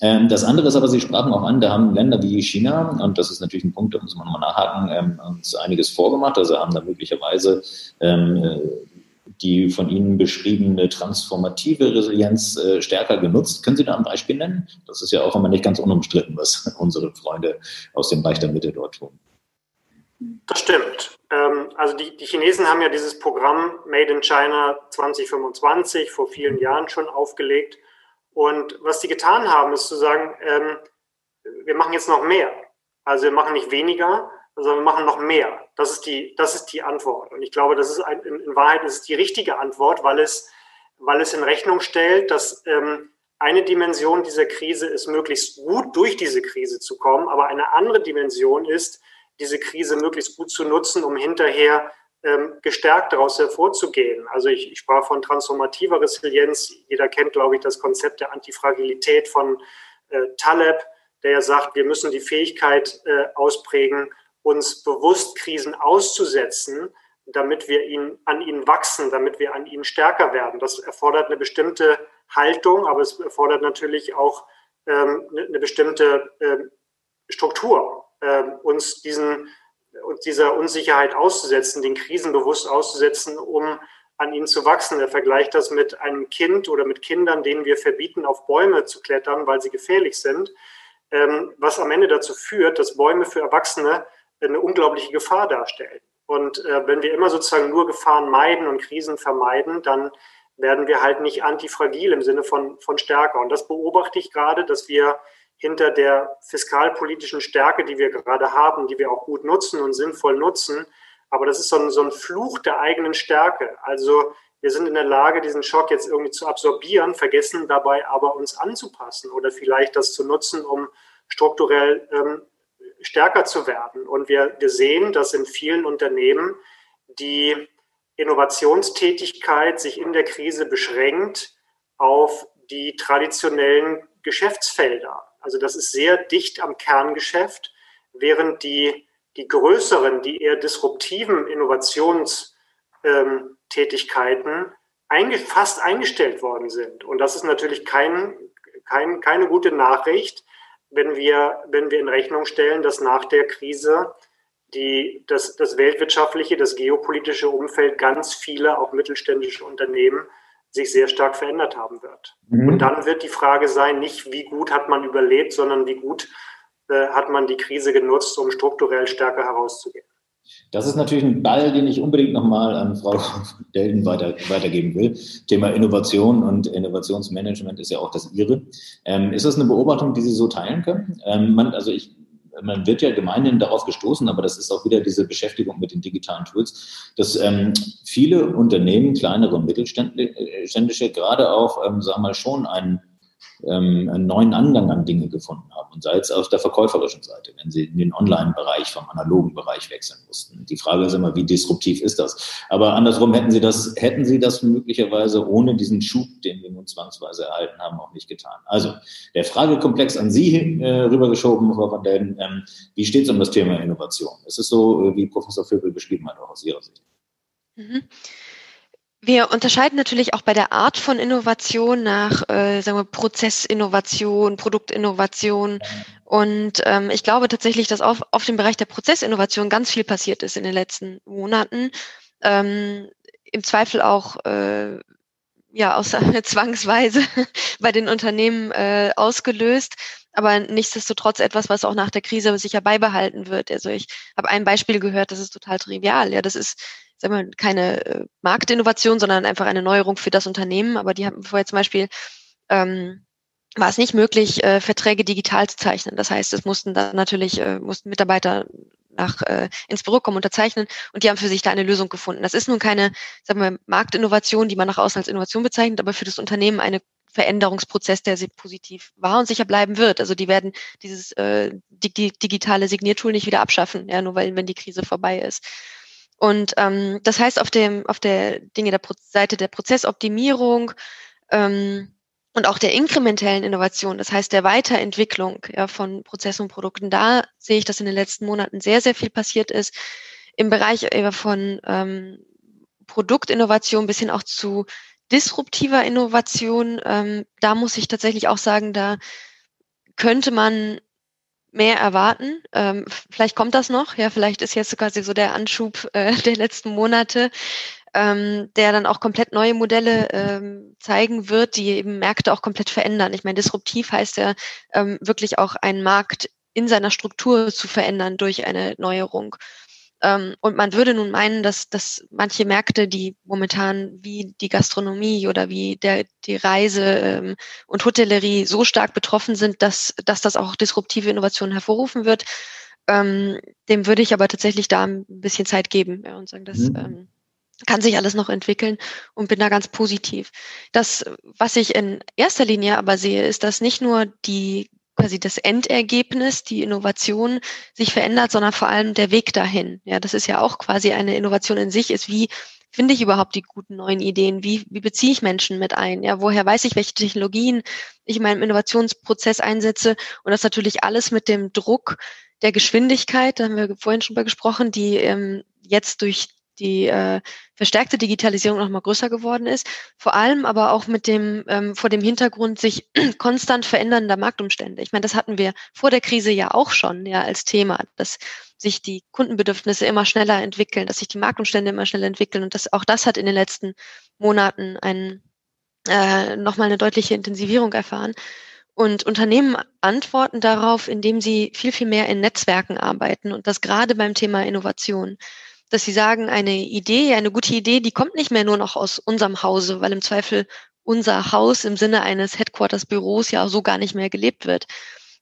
Ähm, das andere ist aber, Sie sprachen auch an, da haben Länder wie China, und das ist natürlich ein Punkt, da muss man nochmal nachhaken, ähm, uns einiges vorgemacht. Also haben da möglicherweise ähm, äh, die von Ihnen beschriebene transformative Resilienz äh, stärker genutzt. Können Sie da ein Beispiel nennen? Das ist ja auch immer nicht ganz unumstritten, was unsere Freunde aus dem Bereich der Mitte dort tun. Das stimmt. Also die, die Chinesen haben ja dieses Programm Made in China 2025 vor vielen Jahren schon aufgelegt. Und was sie getan haben, ist zu sagen, ähm, wir machen jetzt noch mehr. Also wir machen nicht weniger, sondern wir machen noch mehr. Das ist die, das ist die Antwort. Und ich glaube, das ist ein, in, in, Wahrheit ist es die richtige Antwort, weil es, weil es in Rechnung stellt, dass ähm, eine Dimension dieser Krise ist, möglichst gut durch diese Krise zu kommen, aber eine andere Dimension ist, diese Krise möglichst gut zu nutzen, um hinterher gestärkt daraus hervorzugehen. Also ich, ich sprach von transformativer Resilienz. Jeder kennt, glaube ich, das Konzept der Antifragilität von äh, Taleb, der ja sagt, wir müssen die Fähigkeit äh, ausprägen, uns bewusst Krisen auszusetzen, damit wir ihn, an ihnen wachsen, damit wir an ihnen stärker werden. Das erfordert eine bestimmte Haltung, aber es erfordert natürlich auch ähm, eine, eine bestimmte ähm, Struktur, ähm, uns diesen uns dieser Unsicherheit auszusetzen, den Krisen bewusst auszusetzen, um an ihnen zu wachsen. Er vergleicht das mit einem Kind oder mit Kindern, denen wir verbieten, auf Bäume zu klettern, weil sie gefährlich sind, ähm, was am Ende dazu führt, dass Bäume für Erwachsene eine unglaubliche Gefahr darstellen. Und äh, wenn wir immer sozusagen nur Gefahren meiden und Krisen vermeiden, dann werden wir halt nicht antifragil im Sinne von, von stärker. Und das beobachte ich gerade, dass wir hinter der fiskalpolitischen Stärke, die wir gerade haben, die wir auch gut nutzen und sinnvoll nutzen. Aber das ist so ein, so ein Fluch der eigenen Stärke. Also wir sind in der Lage, diesen Schock jetzt irgendwie zu absorbieren, vergessen dabei aber uns anzupassen oder vielleicht das zu nutzen, um strukturell ähm, stärker zu werden. Und wir, wir sehen, dass in vielen Unternehmen die Innovationstätigkeit sich in der Krise beschränkt auf die traditionellen Geschäftsfelder. Also das ist sehr dicht am Kerngeschäft, während die, die größeren, die eher disruptiven Innovationstätigkeiten einge fast eingestellt worden sind. Und das ist natürlich kein, kein, keine gute Nachricht, wenn wir, wenn wir in Rechnung stellen, dass nach der Krise die, das, das weltwirtschaftliche, das geopolitische Umfeld ganz viele, auch mittelständische Unternehmen sich sehr stark verändert haben wird. Mhm. Und dann wird die Frage sein, nicht wie gut hat man überlebt, sondern wie gut äh, hat man die Krise genutzt, um strukturell stärker herauszugehen. Das ist natürlich ein Ball, den ich unbedingt nochmal an Frau Delden weiter, weitergeben will. Thema Innovation und Innovationsmanagement ist ja auch das Ihre. Ähm, ist das eine Beobachtung, die Sie so teilen können? Ähm, man, also ich man wird ja gemeinhin darauf gestoßen, aber das ist auch wieder diese Beschäftigung mit den digitalen Tools, dass ähm, viele Unternehmen, kleinere und mittelständische, gerade auch, ähm, sagen wir mal, schon einen ähm, einen neuen Angang an Dinge gefunden haben. Und sei es auf der verkäuferischen Seite, wenn sie in den Online-Bereich vom analogen Bereich wechseln mussten. Die Frage ist immer, wie disruptiv ist das? Aber andersrum hätten sie das, hätten sie das möglicherweise ohne diesen Schub, den wir nun zwangsweise erhalten haben, auch nicht getan. Also der Fragekomplex an Sie äh, rübergeschoben, Frau van Delden. Ähm, wie steht es um das Thema Innovation? Es ist so, äh, wie Professor Vögel beschrieben hat, auch aus Ihrer Sicht. Mhm. Wir unterscheiden natürlich auch bei der Art von Innovation nach, äh, sagen wir, Prozessinnovation, Produktinnovation. Und ähm, ich glaube tatsächlich, dass auf, auf dem Bereich der Prozessinnovation ganz viel passiert ist in den letzten Monaten. Ähm, Im Zweifel auch äh, ja aus zwangsweise bei den Unternehmen äh, ausgelöst, aber nichtsdestotrotz etwas, was auch nach der Krise sicher beibehalten wird. Also ich habe ein Beispiel gehört, das ist total trivial. Ja, das ist sagen wir, keine äh, Marktinnovation, sondern einfach eine Neuerung für das Unternehmen. Aber die haben vorher zum Beispiel ähm, war es nicht möglich, äh, Verträge digital zu zeichnen. Das heißt, es mussten dann natürlich äh, mussten Mitarbeiter nach äh, ins Büro kommen, unterzeichnen und die haben für sich da eine Lösung gefunden. Das ist nun keine, sagen wir, Marktinnovation, die man nach außen als Innovation bezeichnet, aber für das Unternehmen eine Veränderungsprozess, der sehr positiv war und sicher bleiben wird. Also die werden dieses äh, die, die digitale Signiertool nicht wieder abschaffen, ja, nur weil wenn die Krise vorbei ist. Und ähm, das heißt, auf, dem, auf der Dinge der Pro Seite der Prozessoptimierung ähm, und auch der inkrementellen Innovation, das heißt der Weiterentwicklung ja, von Prozessen und Produkten, da sehe ich, dass in den letzten Monaten sehr, sehr viel passiert ist. Im Bereich von ähm, Produktinnovation bis hin auch zu disruptiver Innovation, ähm, da muss ich tatsächlich auch sagen, da könnte man mehr erwarten. Ähm, vielleicht kommt das noch, ja, vielleicht ist jetzt quasi so der Anschub äh, der letzten Monate, ähm, der dann auch komplett neue Modelle ähm, zeigen wird, die eben Märkte auch komplett verändern. Ich meine, disruptiv heißt ja ähm, wirklich auch einen Markt in seiner Struktur zu verändern durch eine Neuerung. Ähm, und man würde nun meinen, dass, dass manche Märkte, die momentan wie die Gastronomie oder wie der, die Reise ähm, und Hotellerie so stark betroffen sind, dass, dass das auch disruptive Innovationen hervorrufen wird. Ähm, dem würde ich aber tatsächlich da ein bisschen Zeit geben ja, und sagen, das mhm. kann sich alles noch entwickeln und bin da ganz positiv. Das, was ich in erster Linie aber sehe, ist, dass nicht nur die quasi das Endergebnis, die Innovation sich verändert, sondern vor allem der Weg dahin. Ja, das ist ja auch quasi eine Innovation in sich, ist wie finde ich überhaupt die guten neuen Ideen? Wie, wie beziehe ich Menschen mit ein? Ja, woher weiß ich, welche Technologien ich in meinem Innovationsprozess einsetze? Und das natürlich alles mit dem Druck der Geschwindigkeit, da haben wir vorhin schon mal gesprochen, die ähm, jetzt durch die äh, verstärkte Digitalisierung noch mal größer geworden ist. Vor allem aber auch mit dem ähm, vor dem Hintergrund sich konstant verändernder Marktumstände. Ich meine, das hatten wir vor der Krise ja auch schon ja als Thema, dass sich die Kundenbedürfnisse immer schneller entwickeln, dass sich die Marktumstände immer schneller entwickeln und das auch das hat in den letzten Monaten ein äh, noch mal eine deutliche Intensivierung erfahren. Und Unternehmen antworten darauf, indem sie viel, viel mehr in Netzwerken arbeiten und das gerade beim Thema Innovation dass sie sagen, eine Idee, eine gute Idee, die kommt nicht mehr nur noch aus unserem Hause, weil im Zweifel unser Haus im Sinne eines Headquarters-Büros ja so gar nicht mehr gelebt wird,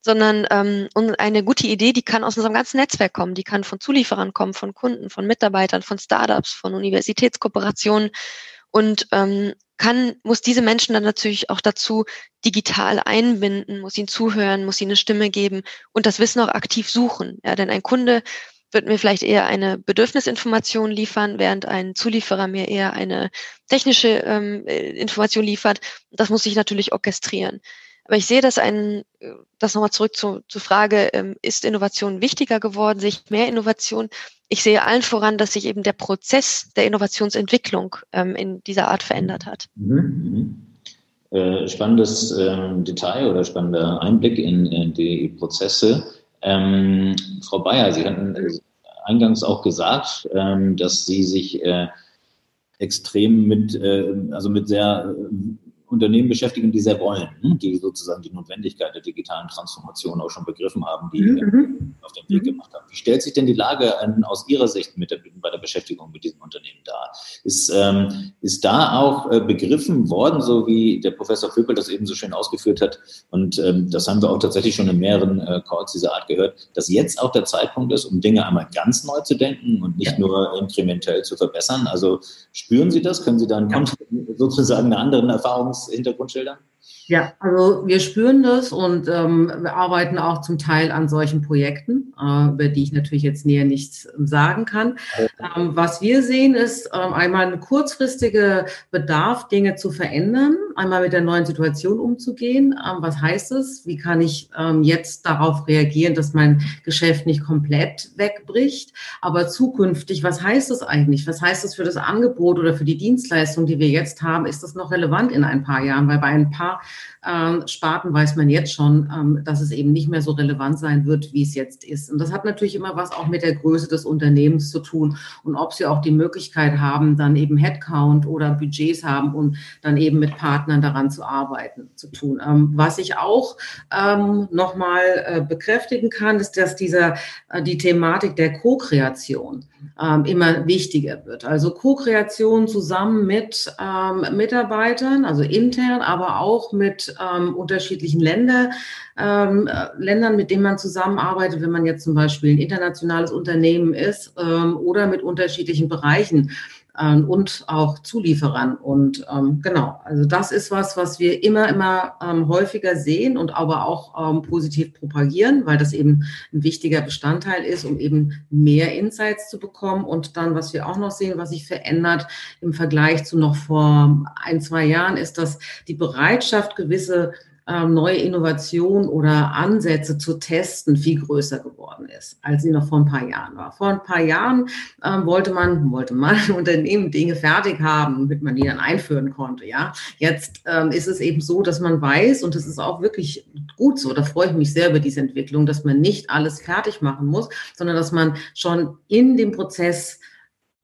sondern ähm, eine gute Idee, die kann aus unserem ganzen Netzwerk kommen, die kann von Zulieferern kommen, von Kunden, von Mitarbeitern, von Startups, von Universitätskooperationen und ähm, kann, muss diese Menschen dann natürlich auch dazu digital einbinden, muss ihnen zuhören, muss ihnen eine Stimme geben und das Wissen auch aktiv suchen. Ja, denn ein Kunde wird mir vielleicht eher eine Bedürfnisinformation liefern, während ein Zulieferer mir eher eine technische ähm, äh, Information liefert. Das muss ich natürlich orchestrieren. Aber ich sehe, dass ein, das nochmal zurück zu, zur Frage, ähm, ist Innovation wichtiger geworden, sehe ich mehr Innovation? Ich sehe allen voran, dass sich eben der Prozess der Innovationsentwicklung ähm, in dieser Art verändert hat. Mhm. mhm. Äh, spannendes äh, Detail oder spannender Einblick in, in die Prozesse. Ähm, Frau Bayer, Sie hatten äh, eingangs auch gesagt, ähm, dass Sie sich äh, extrem mit, äh, also mit sehr äh, Unternehmen beschäftigen, die sehr wollen, hm, die sozusagen die Notwendigkeit der digitalen Transformation auch schon begriffen haben, die mhm. mhm. auf den Weg mhm. gemacht haben. Wie stellt sich denn die Lage aus Ihrer Sicht mit der, bei der Beschäftigung mit diesem Unternehmen dar? Ist, ähm, ist da auch äh, begriffen worden, so wie der Professor Vögel das eben so schön ausgeführt hat, und ähm, das haben wir auch tatsächlich schon in mehreren äh, Calls dieser Art gehört, dass jetzt auch der Zeitpunkt ist, um Dinge einmal ganz neu zu denken und nicht nur inkrementell zu verbessern? Also spüren Sie das? Können Sie dann ja. sozusagen eine andere Erfahrungs Hintergrund schildern? Ja, also wir spüren das und ähm, wir arbeiten auch zum Teil an solchen Projekten, äh, über die ich natürlich jetzt näher nichts sagen kann. Ähm, was wir sehen, ist ähm, einmal ein kurzfristiger Bedarf, Dinge zu verändern, einmal mit der neuen Situation umzugehen. Ähm, was heißt es? Wie kann ich ähm, jetzt darauf reagieren, dass mein Geschäft nicht komplett wegbricht? Aber zukünftig, was heißt es eigentlich? Was heißt es für das Angebot oder für die Dienstleistung, die wir jetzt haben? Ist das noch relevant in ein paar Jahren? Weil bei ein paar ähm, Sparten weiß man jetzt schon, ähm, dass es eben nicht mehr so relevant sein wird, wie es jetzt ist. Und das hat natürlich immer was auch mit der Größe des Unternehmens zu tun und ob sie auch die Möglichkeit haben, dann eben Headcount oder Budgets haben und dann eben mit Partnern daran zu arbeiten, zu tun. Ähm, was ich auch ähm, nochmal äh, bekräftigen kann, ist, dass dieser, äh, die Thematik der Co-Kreation ähm, immer wichtiger wird. Also Co-Kreation zusammen mit ähm, Mitarbeitern, also intern, aber auch mit ähm, unterschiedlichen Länder, ähm, äh, Ländern, mit denen man zusammenarbeitet, wenn man jetzt zum Beispiel ein internationales Unternehmen ist ähm, oder mit unterschiedlichen Bereichen ähm, und auch Zulieferern. Und ähm, genau, also das ist was, was wir immer, immer ähm, häufiger sehen und aber auch ähm, positiv propagieren, weil das eben ein wichtiger Bestandteil ist, um eben mehr Insights zu bekommen. Und dann, was wir auch noch sehen, was sich verändert im Vergleich zu noch vor ein, zwei Jahren, ist, dass die Bereitschaft, gewisse ähm, neue Innovationen oder Ansätze zu testen viel größer geworden ist, als sie noch vor ein paar Jahren war. Vor ein paar Jahren ähm, wollte man, wollte man Unternehmen Dinge fertig haben, damit man die dann einführen konnte. Ja, jetzt ähm, ist es eben so, dass man weiß und das ist auch wirklich gut so. Da freue ich mich sehr über diese Entwicklung, dass man nicht alles fertig machen muss, sondern dass man schon in dem Prozess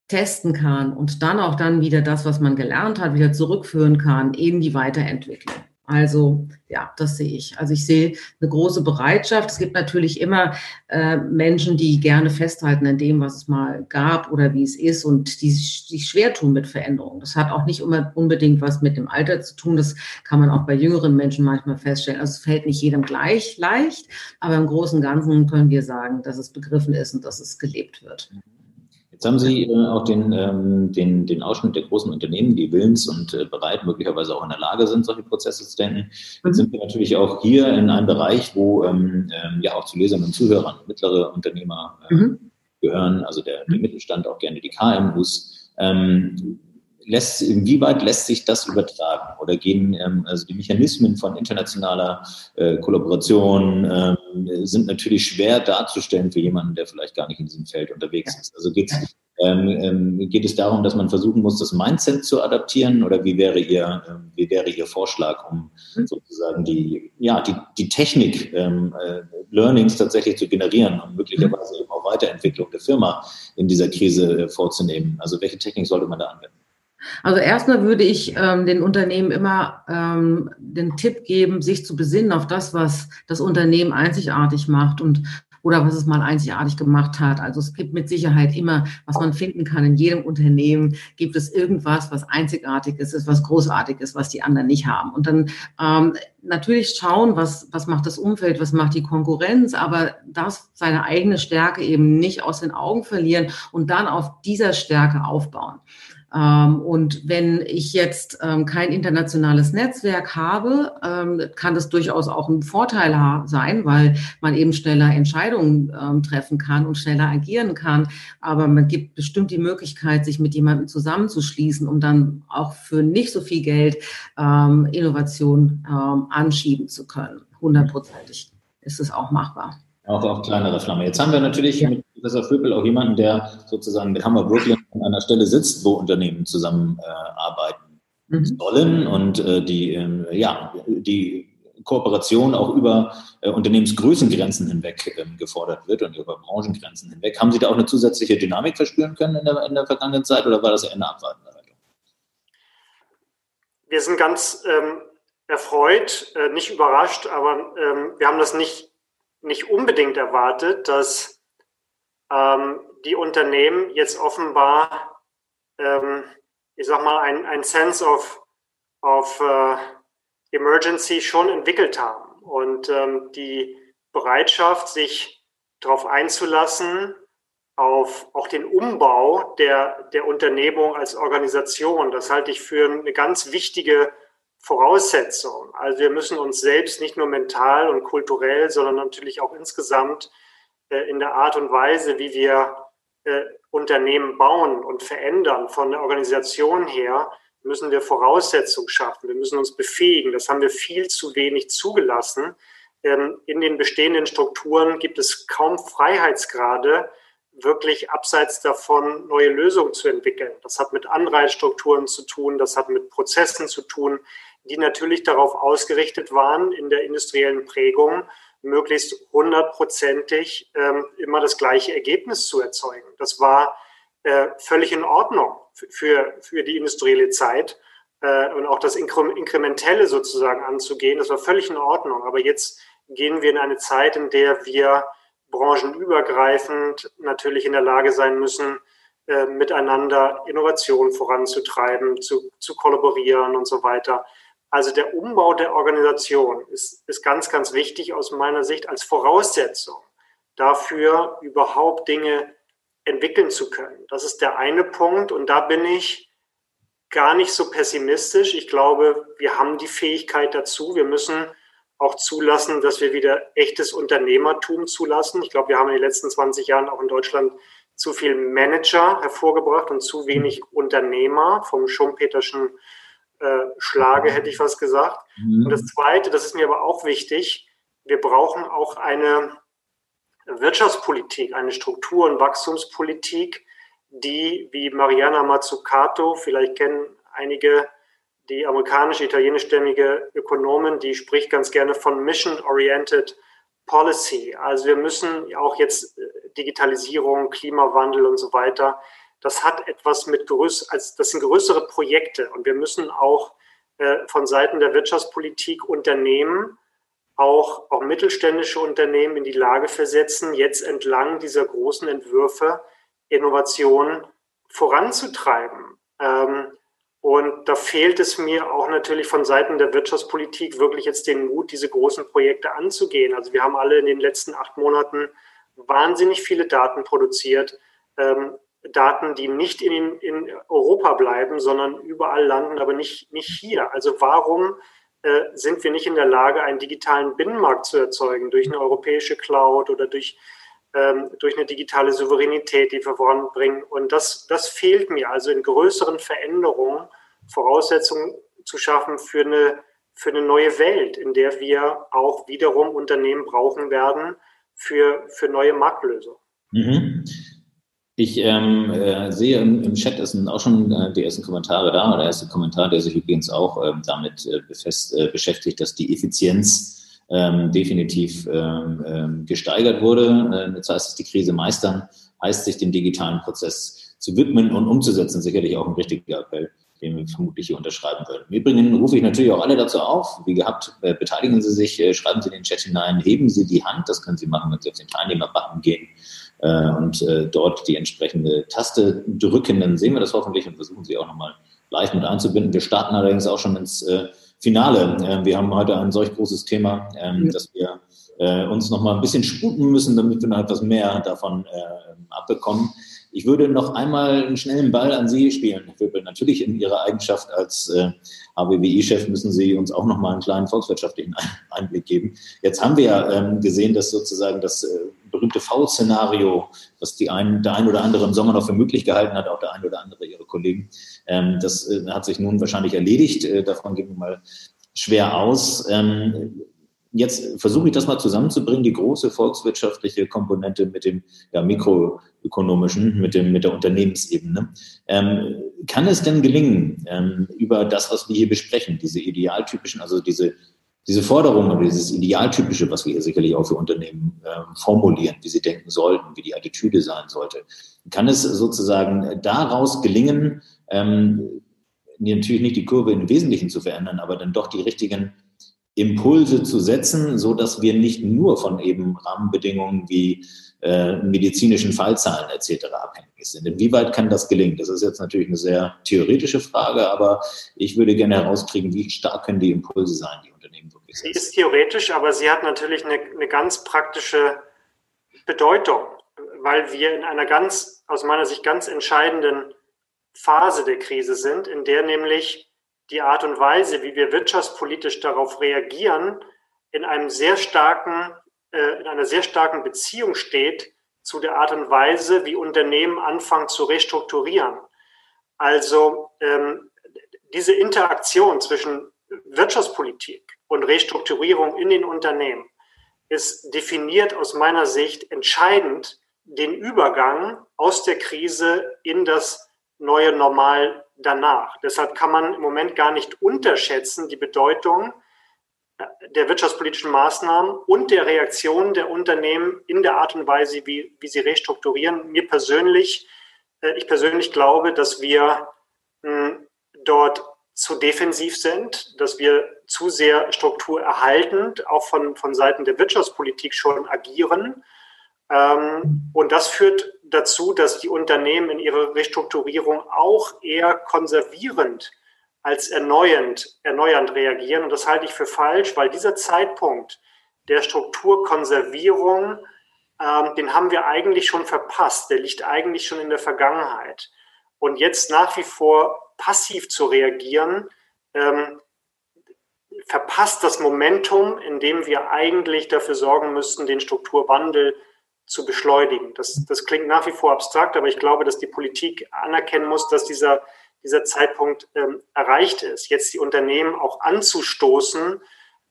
testen kann und dann auch dann wieder das, was man gelernt hat, wieder zurückführen kann in die Weiterentwicklung. Also ja, das sehe ich. Also ich sehe eine große Bereitschaft. Es gibt natürlich immer äh, Menschen, die gerne festhalten an dem, was es mal gab oder wie es ist und die sich schwer tun mit Veränderungen. Das hat auch nicht immer unbedingt was mit dem Alter zu tun. Das kann man auch bei jüngeren Menschen manchmal feststellen. Also es fällt nicht jedem gleich leicht, aber im Großen und Ganzen können wir sagen, dass es begriffen ist und dass es gelebt wird. Jetzt haben Sie äh, auch den, ähm, den, den Ausschnitt der großen Unternehmen, die willens und äh, bereit, möglicherweise auch in der Lage sind, solche Prozesse zu denken. Jetzt mhm. sind wir natürlich auch hier in einem Bereich, wo ähm, ähm, ja auch zu Lesern und Zuhörern mittlere Unternehmer äh, mhm. gehören, also der, der mhm. Mittelstand, auch gerne die KMUs. Ähm, lässt, inwieweit lässt sich das übertragen? Oder gehen ähm, also die Mechanismen von internationaler äh, Kollaboration äh, sind natürlich schwer darzustellen für jemanden, der vielleicht gar nicht in diesem Feld unterwegs ist. Also geht's, ähm, ähm, geht es darum, dass man versuchen muss, das Mindset zu adaptieren? Oder wie wäre Ihr, äh, wie wäre Ihr Vorschlag, um mhm. sozusagen die, ja, die, die Technik, ähm, äh, Learnings tatsächlich zu generieren und möglicherweise mhm. eben auch Weiterentwicklung der Firma in dieser Krise äh, vorzunehmen? Also welche Technik sollte man da anwenden? Also erstmal würde ich ähm, den Unternehmen immer ähm, den Tipp geben, sich zu besinnen auf das, was das Unternehmen einzigartig macht und oder was es mal einzigartig gemacht hat. Also es gibt mit Sicherheit immer, was man finden kann. In jedem Unternehmen gibt es irgendwas, was einzigartig ist, was großartig ist, was die anderen nicht haben. Und dann ähm, natürlich schauen, was, was macht das Umfeld, was macht die Konkurrenz, aber das seine eigene Stärke eben nicht aus den Augen verlieren und dann auf dieser Stärke aufbauen. Ähm, und wenn ich jetzt ähm, kein internationales Netzwerk habe, ähm, kann das durchaus auch ein Vorteil sein, weil man eben schneller Entscheidungen treffen kann und schneller agieren kann. Aber man gibt bestimmt die Möglichkeit, sich mit jemandem zusammenzuschließen, um dann auch für nicht so viel Geld Innovation anschieben zu können. Hundertprozentig ist es auch machbar. Auch auf kleinere Flamme. Jetzt haben wir natürlich ja. mit Professor Vöbel auch jemanden, der sozusagen der Hammer Brooklyn an einer Stelle sitzt, wo Unternehmen zusammenarbeiten äh, mhm. sollen und äh, die, äh, ja, die Kooperation auch über äh, Unternehmensgrößengrenzen hinweg ähm, gefordert wird und über Branchengrenzen hinweg. Haben Sie da auch eine zusätzliche Dynamik verspüren können in der, in der vergangenen Zeit oder war das eher eine abwartende Haltung? Wir sind ganz ähm, erfreut, äh, nicht überrascht, aber ähm, wir haben das nicht, nicht unbedingt erwartet, dass ähm, die Unternehmen jetzt offenbar, ähm, ich sag mal, ein, ein Sense of, of uh, Emergency schon entwickelt haben und ähm, die Bereitschaft, sich darauf einzulassen, auf auch den Umbau der, der Unternehmung als Organisation. Das halte ich für eine ganz wichtige Voraussetzung. Also wir müssen uns selbst nicht nur mental und kulturell, sondern natürlich auch insgesamt äh, in der Art und Weise, wie wir äh, Unternehmen bauen und verändern von der Organisation her, müssen wir Voraussetzungen schaffen. Wir müssen uns befähigen. Das haben wir viel zu wenig zugelassen. Ähm, in den bestehenden Strukturen gibt es kaum Freiheitsgrade, wirklich abseits davon neue Lösungen zu entwickeln. Das hat mit Anreizstrukturen zu tun, das hat mit Prozessen zu tun, die natürlich darauf ausgerichtet waren in der industriellen Prägung, möglichst hundertprozentig ähm, immer das gleiche Ergebnis zu erzeugen. Das war äh, völlig in Ordnung für, für die industrielle Zeit äh, und auch das Inkrementelle sozusagen anzugehen. Das war völlig in Ordnung. Aber jetzt gehen wir in eine Zeit, in der wir branchenübergreifend natürlich in der Lage sein müssen, äh, miteinander Innovation voranzutreiben, zu, zu kollaborieren und so weiter. Also der Umbau der Organisation ist, ist ganz, ganz wichtig aus meiner Sicht als Voraussetzung dafür, überhaupt Dinge entwickeln zu können. Das ist der eine Punkt und da bin ich gar nicht so pessimistisch. Ich glaube, wir haben die Fähigkeit dazu. Wir müssen auch zulassen, dass wir wieder echtes Unternehmertum zulassen. Ich glaube, wir haben in den letzten 20 Jahren auch in Deutschland zu viel Manager hervorgebracht und zu wenig Unternehmer vom Schumpeterschen äh, Schlage, hätte ich was gesagt. Mhm. Und das Zweite, das ist mir aber auch wichtig, wir brauchen auch eine Wirtschaftspolitik, eine Struktur- und Wachstumspolitik, die, wie Mariana Mazzucato, vielleicht kennen einige die amerikanische, italienischstämmige Ökonomin, die spricht ganz gerne von Mission-Oriented Policy. Also wir müssen auch jetzt äh, Digitalisierung, Klimawandel und so weiter, das hat etwas mit größ als das sind größere Projekte und wir müssen auch äh, von Seiten der Wirtschaftspolitik Unternehmen auch, auch mittelständische Unternehmen in die Lage versetzen, jetzt entlang dieser großen Entwürfe Innovation voranzutreiben. Ähm, und da fehlt es mir auch natürlich von Seiten der Wirtschaftspolitik wirklich jetzt den Mut, diese großen Projekte anzugehen. Also wir haben alle in den letzten acht Monaten wahnsinnig viele Daten produziert. Ähm, Daten, die nicht in, in Europa bleiben, sondern überall landen, aber nicht, nicht hier. Also warum äh, sind wir nicht in der Lage, einen digitalen Binnenmarkt zu erzeugen durch eine europäische Cloud oder durch, ähm, durch eine digitale Souveränität, die wir voranbringen? Und das, das fehlt mir. Also in größeren Veränderungen Voraussetzungen zu schaffen für eine, für eine neue Welt, in der wir auch wiederum Unternehmen brauchen werden für, für neue Marktlösungen. Mhm. Ich ähm, äh, sehe im, im Chat ist auch schon äh, die ersten Kommentare da. Der erste Kommentar, der sich übrigens auch ähm, damit äh, befest, äh, beschäftigt, dass die Effizienz ähm, definitiv ähm, ähm, gesteigert wurde. Äh, das heißt, dass die Krise meistern, heißt sich dem digitalen Prozess zu widmen und umzusetzen. Sicherlich auch ein richtiger Appell, den wir vermutlich hier unterschreiben würden. Im Übrigen rufe ich natürlich auch alle dazu auf. Wie gehabt, äh, beteiligen Sie sich, äh, schreiben Sie in den Chat hinein, heben Sie die Hand. Das können Sie machen, wenn Sie auf den Teilnehmerbutton gehen äh, und äh, dort die entsprechende Taste drücken, dann sehen wir das hoffentlich und versuchen sie auch nochmal live mit einzubinden. Wir starten allerdings auch schon ins äh, Finale. Äh, wir haben heute ein solch großes Thema, ähm, dass wir äh, uns nochmal ein bisschen sputen müssen, damit wir noch etwas mehr davon äh, abbekommen. Ich würde noch einmal einen schnellen Ball an Sie spielen, Herr Wippel. Natürlich in Ihrer Eigenschaft als äh, HWWI-Chef müssen Sie uns auch noch mal einen kleinen volkswirtschaftlichen Einblick geben. Jetzt haben wir ja ähm, gesehen, dass sozusagen das äh, berühmte V-Szenario, was die ein, der ein oder andere im Sommer noch für möglich gehalten hat, auch der ein oder andere Ihre Kollegen, ähm, das äh, hat sich nun wahrscheinlich erledigt. Äh, davon gehen wir mal schwer aus. Ähm, jetzt versuche ich das mal zusammenzubringen, die große volkswirtschaftliche Komponente mit dem ja, mikroökonomischen, mit, dem, mit der Unternehmensebene. Ähm, kann es denn gelingen, ähm, über das, was wir hier besprechen, diese idealtypischen, also diese, diese Forderungen oder dieses Idealtypische, was wir hier sicherlich auch für Unternehmen ähm, formulieren, wie sie denken sollten, wie die Attitüde sein sollte, kann es sozusagen daraus gelingen, ähm, natürlich nicht die Kurve im Wesentlichen zu verändern, aber dann doch die richtigen Impulse zu setzen, so dass wir nicht nur von eben Rahmenbedingungen wie äh, medizinischen Fallzahlen etc. abhängig sind. Inwieweit kann das gelingen? Das ist jetzt natürlich eine sehr theoretische Frage, aber ich würde gerne herauskriegen, wie stark können die Impulse sein, die Unternehmen wirklich setzen. Sie ist theoretisch, aber sie hat natürlich eine, eine ganz praktische Bedeutung, weil wir in einer ganz, aus meiner Sicht ganz entscheidenden Phase der Krise sind, in der nämlich die Art und Weise, wie wir wirtschaftspolitisch darauf reagieren, in einem sehr starken, äh, in einer sehr starken Beziehung steht zu der Art und Weise, wie Unternehmen anfangen zu restrukturieren. Also ähm, diese Interaktion zwischen Wirtschaftspolitik und Restrukturierung in den Unternehmen ist definiert aus meiner Sicht entscheidend den Übergang aus der Krise in das neue Normal danach. Deshalb kann man im Moment gar nicht unterschätzen die Bedeutung der wirtschaftspolitischen Maßnahmen und der Reaktion der Unternehmen in der Art und Weise, wie, wie sie restrukturieren. Mir persönlich, äh, ich persönlich glaube, dass wir hm, dort zu defensiv sind, dass wir zu sehr strukturerhaltend auch von, von Seiten der Wirtschaftspolitik schon agieren. Ähm, und das führt dazu, dass die Unternehmen in ihrer Restrukturierung auch eher konservierend als erneuernd, erneuernd reagieren. Und das halte ich für falsch, weil dieser Zeitpunkt der Strukturkonservierung ähm, den haben wir eigentlich schon verpasst. Der liegt eigentlich schon in der Vergangenheit. Und jetzt nach wie vor passiv zu reagieren, ähm, verpasst das Momentum, in dem wir eigentlich dafür sorgen müssten, den Strukturwandel zu beschleunigen. Das, das klingt nach wie vor abstrakt, aber ich glaube, dass die Politik anerkennen muss, dass dieser, dieser Zeitpunkt ähm, erreicht ist, jetzt die Unternehmen auch anzustoßen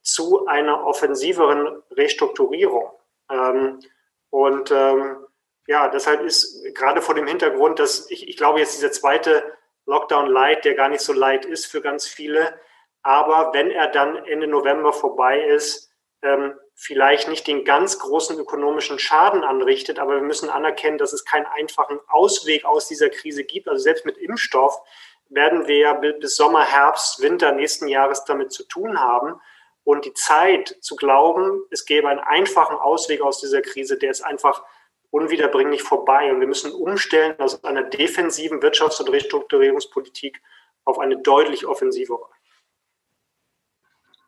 zu einer offensiveren Restrukturierung. Ähm, und ähm, ja, deshalb ist gerade vor dem Hintergrund, dass ich, ich glaube, jetzt dieser zweite Lockdown Light, der gar nicht so light ist für ganz viele, aber wenn er dann Ende November vorbei ist, ähm, vielleicht nicht den ganz großen ökonomischen Schaden anrichtet, aber wir müssen anerkennen, dass es keinen einfachen Ausweg aus dieser Krise gibt. Also selbst mit Impfstoff werden wir ja bis Sommer, Herbst, Winter nächsten Jahres damit zu tun haben. Und die Zeit zu glauben, es gäbe einen einfachen Ausweg aus dieser Krise, der ist einfach unwiederbringlich vorbei. Und wir müssen umstellen aus einer defensiven Wirtschafts- und Restrukturierungspolitik auf eine deutlich offensivere.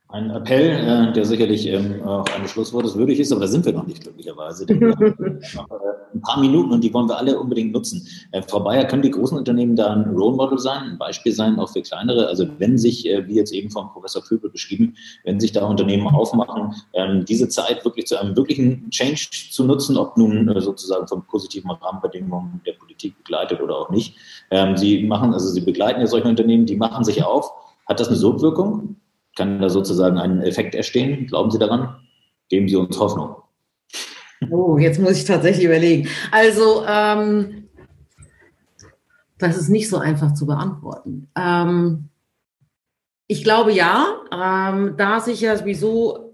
Ein Appell, äh, der sicherlich ähm, auch eines Schlusswortes würdig ist, aber da sind wir noch nicht glücklicherweise. Denn wir haben noch äh, ein paar Minuten und die wollen wir alle unbedingt nutzen. Äh, Frau Bayer, können die großen Unternehmen da ein Role Model sein, ein Beispiel sein, auch für kleinere? Also wenn sich, äh, wie jetzt eben vom Professor Pöbel beschrieben, wenn sich da Unternehmen aufmachen, ähm, diese Zeit wirklich zu einem wirklichen Change zu nutzen, ob nun sozusagen von positiven Rahmenbedingungen der Politik begleitet oder auch nicht. Ähm, sie machen, also sie begleiten ja solche Unternehmen, die machen sich auf. Hat das eine Sogwirkung? Kann da sozusagen ein Effekt entstehen? Glauben Sie daran? Geben Sie uns Hoffnung. Oh, jetzt muss ich tatsächlich überlegen. Also, ähm, das ist nicht so einfach zu beantworten. Ähm, ich glaube ja, ähm, da sich ja sowieso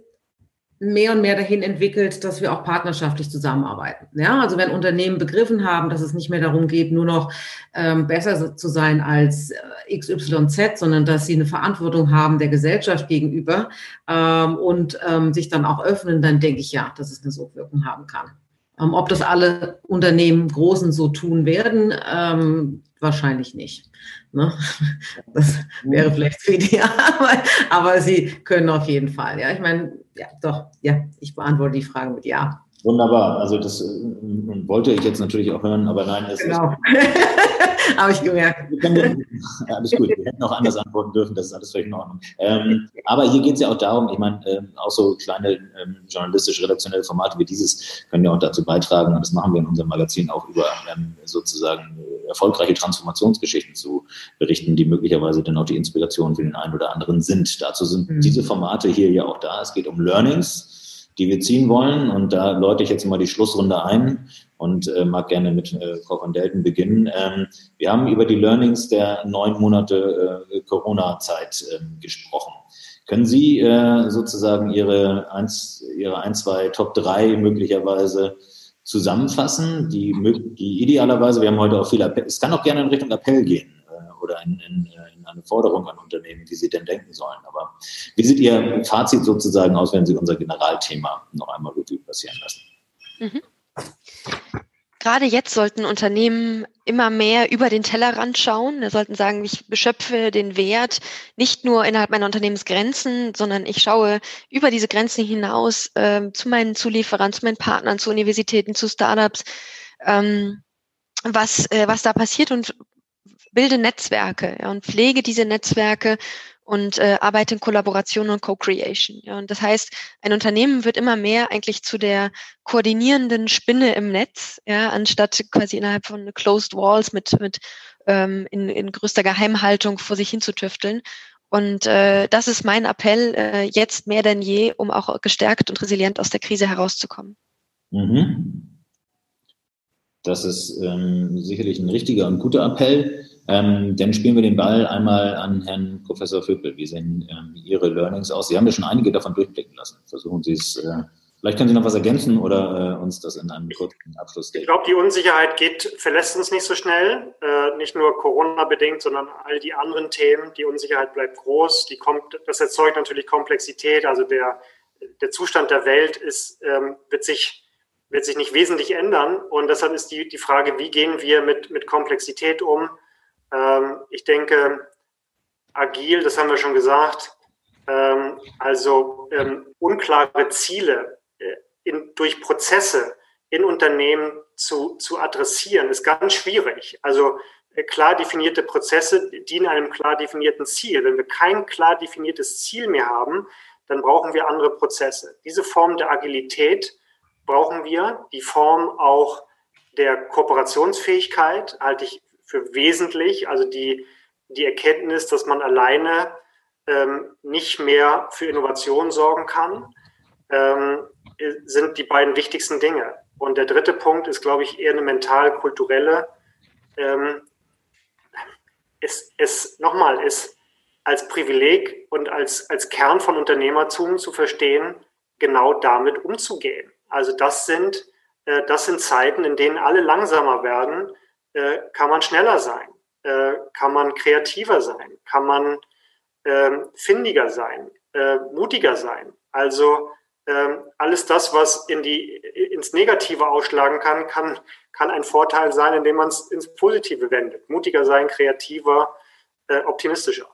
mehr und mehr dahin entwickelt, dass wir auch partnerschaftlich zusammenarbeiten. Ja, also wenn Unternehmen begriffen haben, dass es nicht mehr darum geht, nur noch ähm, besser zu sein als äh, XYZ, sondern dass sie eine Verantwortung haben der Gesellschaft gegenüber ähm, und ähm, sich dann auch öffnen, dann denke ich ja, dass es eine Sogwirkung haben kann. Ähm, ob das alle Unternehmen Großen so tun werden, ähm, wahrscheinlich nicht. Ne? Das wäre vielleicht zu ideal, aber, aber sie können auf jeden Fall. Ja, ich meine, ja, doch, ja, ich beantworte die Frage mit Ja. Wunderbar. Also das äh, wollte ich jetzt natürlich auch hören, aber nein, es genau. ist. Habe ich gemerkt. ja, alles gut. Wir hätten auch anders antworten dürfen, das ist alles völlig in Ordnung. Ähm, aber hier geht es ja auch darum, ich meine, ähm, auch so kleine ähm, journalistisch-redaktionelle Formate wie dieses können ja auch dazu beitragen, und das machen wir in unserem Magazin auch über ähm, sozusagen äh, erfolgreiche Transformationsgeschichten zu berichten, die möglicherweise dann auch die Inspiration für den einen oder anderen sind. Dazu sind mhm. diese Formate hier ja auch da. Es geht um Learnings die wir ziehen wollen. Und da läute ich jetzt mal die Schlussrunde ein und äh, mag gerne mit äh, Frau von Delten beginnen. Ähm, wir haben über die Learnings der neun Monate äh, Corona-Zeit ähm, gesprochen. Können Sie äh, sozusagen Ihre eins, Ihre ein, zwei Top drei möglicherweise zusammenfassen, die, die idealerweise, wir haben heute auch viel Appell, es kann auch gerne in Richtung Appell gehen äh, oder in, in, in eine Forderung an Unternehmen, wie sie denn denken sollen. Aber wie sieht Ihr Fazit sozusagen aus, wenn Sie unser Generalthema noch einmal Revue passieren lassen? Mhm. Gerade jetzt sollten Unternehmen immer mehr über den Tellerrand schauen. Wir sollten sagen, ich beschöpfe den Wert nicht nur innerhalb meiner Unternehmensgrenzen, sondern ich schaue über diese Grenzen hinaus äh, zu meinen Zulieferern, zu meinen Partnern, zu Universitäten, zu Startups, ähm, was, äh, was da passiert und bilde Netzwerke ja, und pflege diese Netzwerke und äh, arbeite in Kollaboration und Co-Creation. Ja. Und das heißt, ein Unternehmen wird immer mehr eigentlich zu der koordinierenden Spinne im Netz, ja, anstatt quasi innerhalb von Closed Walls mit, mit ähm, in, in größter Geheimhaltung vor sich hinzutüfteln. Und äh, das ist mein Appell äh, jetzt mehr denn je, um auch gestärkt und resilient aus der Krise herauszukommen. Mhm. Das ist ähm, sicherlich ein richtiger und guter Appell. Ähm, dann spielen wir den Ball einmal an Herrn Professor Vöpel. Wie sehen ähm, Ihre Learnings aus? Sie haben ja schon einige davon durchblicken lassen. Versuchen Sie es. Äh, vielleicht können Sie noch was ergänzen oder äh, uns das in einem kurzen Abschluss geben. Ich glaube, die Unsicherheit geht, verlässt uns nicht so schnell. Äh, nicht nur Corona-bedingt, sondern all die anderen Themen. Die Unsicherheit bleibt groß. Die kommt, das erzeugt natürlich Komplexität. Also der, der Zustand der Welt ist, ähm, wird sich wird sich nicht wesentlich ändern. Und deshalb ist die, die Frage, wie gehen wir mit, mit Komplexität um? Ähm, ich denke, agil, das haben wir schon gesagt, ähm, also ähm, unklare Ziele äh, in, durch Prozesse in Unternehmen zu, zu adressieren, ist ganz schwierig. Also äh, klar definierte Prozesse dienen einem klar definierten Ziel. Wenn wir kein klar definiertes Ziel mehr haben, dann brauchen wir andere Prozesse. Diese Form der Agilität brauchen wir. Die Form auch der Kooperationsfähigkeit halte ich für wesentlich. Also die, die Erkenntnis, dass man alleine ähm, nicht mehr für Innovation sorgen kann, ähm, sind die beiden wichtigsten Dinge. Und der dritte Punkt ist, glaube ich, eher eine mental-kulturelle. Ähm, es, es nochmal ist als Privileg und als, als Kern von Unternehmertum zu verstehen, genau damit umzugehen. Also das sind, äh, das sind Zeiten, in denen alle langsamer werden. Äh, kann man schneller sein? Äh, kann man kreativer sein? Kann man ähm, findiger sein? Äh, mutiger sein? Also ähm, alles das, was in die, ins Negative ausschlagen kann, kann, kann ein Vorteil sein, indem man es ins Positive wendet. Mutiger sein, kreativer, äh, optimistischer.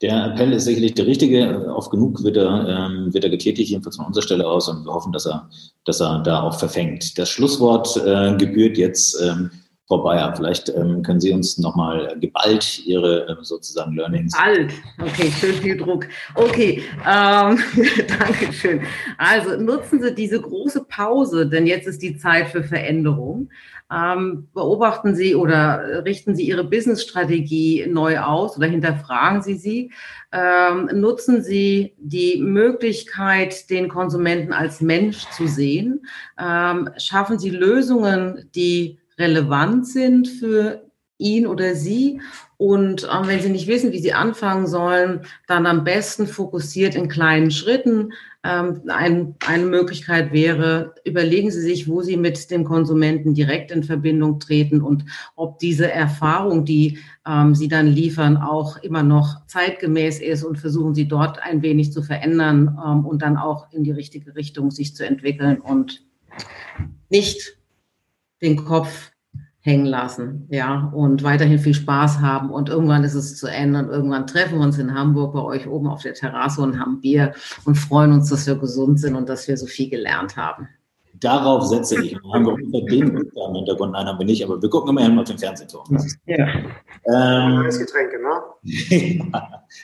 Der Appell ist sicherlich der richtige. Oft genug wird er, ähm, wird er getätigt, jedenfalls von unserer Stelle aus, und wir hoffen, dass er, dass er da auch verfängt. Das Schlusswort äh, gebührt jetzt ähm, Frau Bayer, vielleicht ähm, können Sie uns nochmal geballt Ihre äh, sozusagen Learnings. Alt, okay, schön viel Druck. Okay, ähm, danke schön. Also nutzen Sie diese große Pause, denn jetzt ist die Zeit für Veränderung. Ähm, beobachten Sie oder richten Sie Ihre Businessstrategie neu aus oder hinterfragen Sie sie. Ähm, nutzen Sie die Möglichkeit, den Konsumenten als Mensch zu sehen. Ähm, schaffen Sie Lösungen, die relevant sind für ihn oder sie. Und äh, wenn Sie nicht wissen, wie Sie anfangen sollen, dann am besten fokussiert in kleinen Schritten. Ähm, ein, eine Möglichkeit wäre, überlegen Sie sich, wo Sie mit dem Konsumenten direkt in Verbindung treten und ob diese Erfahrung, die ähm, Sie dann liefern, auch immer noch zeitgemäß ist und versuchen Sie dort ein wenig zu verändern ähm, und dann auch in die richtige Richtung sich zu entwickeln und nicht den Kopf hängen lassen, ja, und weiterhin viel Spaß haben. Und irgendwann ist es zu Ende und irgendwann treffen wir uns in Hamburg bei euch oben auf der Terrasse und haben Bier und freuen uns, dass wir gesund sind und dass wir so viel gelernt haben. Darauf setze ich. Dann haben wir ungefähr den im Hintergrund, nein, haben wir nicht, aber wir gucken immerhin auf den Fernsehturm. Ja. Ähm, das Getränke, ne?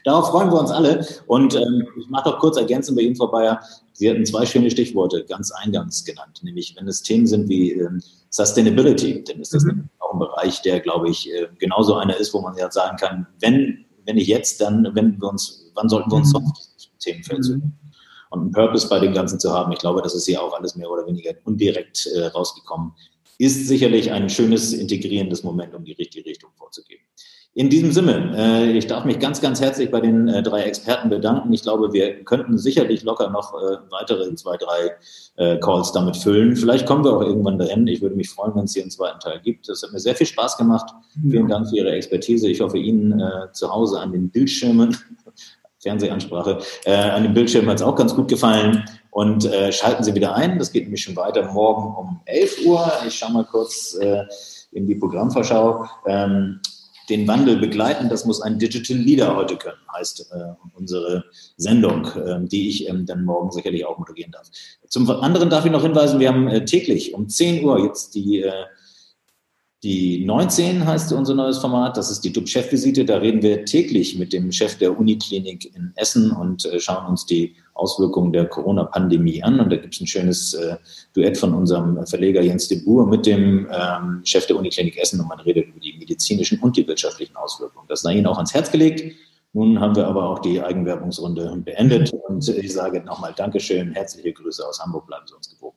Darauf freuen wir uns alle. Und ähm, ich mache doch kurz ergänzend bei Ihnen vorbei. Sie hatten zwei schöne Stichworte ganz eingangs genannt, nämlich wenn es Themen sind wie ähm, Sustainability, dann ist das mhm. auch ein Bereich, der, glaube ich, äh, genauso einer ist, wo man ja sagen kann, wenn, wenn nicht jetzt, dann wenden wir uns, wann sollten wir uns mhm. auf dieses Themenfeld mhm. Und einen Purpose bei dem Ganzen zu haben, ich glaube, das ist hier auch alles mehr oder weniger undirekt äh, rausgekommen, ist sicherlich ein schönes integrierendes Moment, um die richtige Richtung vorzugeben. In diesem Sinne, äh, ich darf mich ganz, ganz herzlich bei den äh, drei Experten bedanken. Ich glaube, wir könnten sicherlich locker noch äh, weitere zwei, drei äh, Calls damit füllen. Vielleicht kommen wir auch irgendwann dahin. Ich würde mich freuen, wenn es hier einen zweiten Teil gibt. Das hat mir sehr viel Spaß gemacht. Vielen Dank für Ihre Expertise. Ich hoffe, Ihnen äh, zu Hause an den Bildschirmen, Fernsehansprache, äh, an den Bildschirmen hat es auch ganz gut gefallen. Und äh, schalten Sie wieder ein. Das geht nämlich schon weiter morgen um 11 Uhr. Ich schaue mal kurz äh, in die Programmvorschau. Ähm, den Wandel begleiten. Das muss ein Digital Leader heute können, heißt äh, unsere Sendung, äh, die ich ähm, dann morgen sicherlich auch moderieren darf. Zum anderen darf ich noch hinweisen, wir haben äh, täglich um 10 Uhr jetzt die äh, die 19 heißt unser neues Format, das ist die DUB-Chefvisite. Da reden wir täglich mit dem Chef der Uniklinik in Essen und äh, schauen uns die Auswirkungen der Corona-Pandemie an. Und da gibt es ein schönes äh, Duett von unserem Verleger Jens de Boer mit dem ähm, Chef der Uniklinik Essen und man redet über die medizinischen und die wirtschaftlichen Auswirkungen. Das sei Ihnen auch ans Herz gelegt. Nun haben wir aber auch die Eigenwerbungsrunde beendet und ich sage nochmal Dankeschön, herzliche Grüße aus Hamburg, bleiben Sie uns gewogen.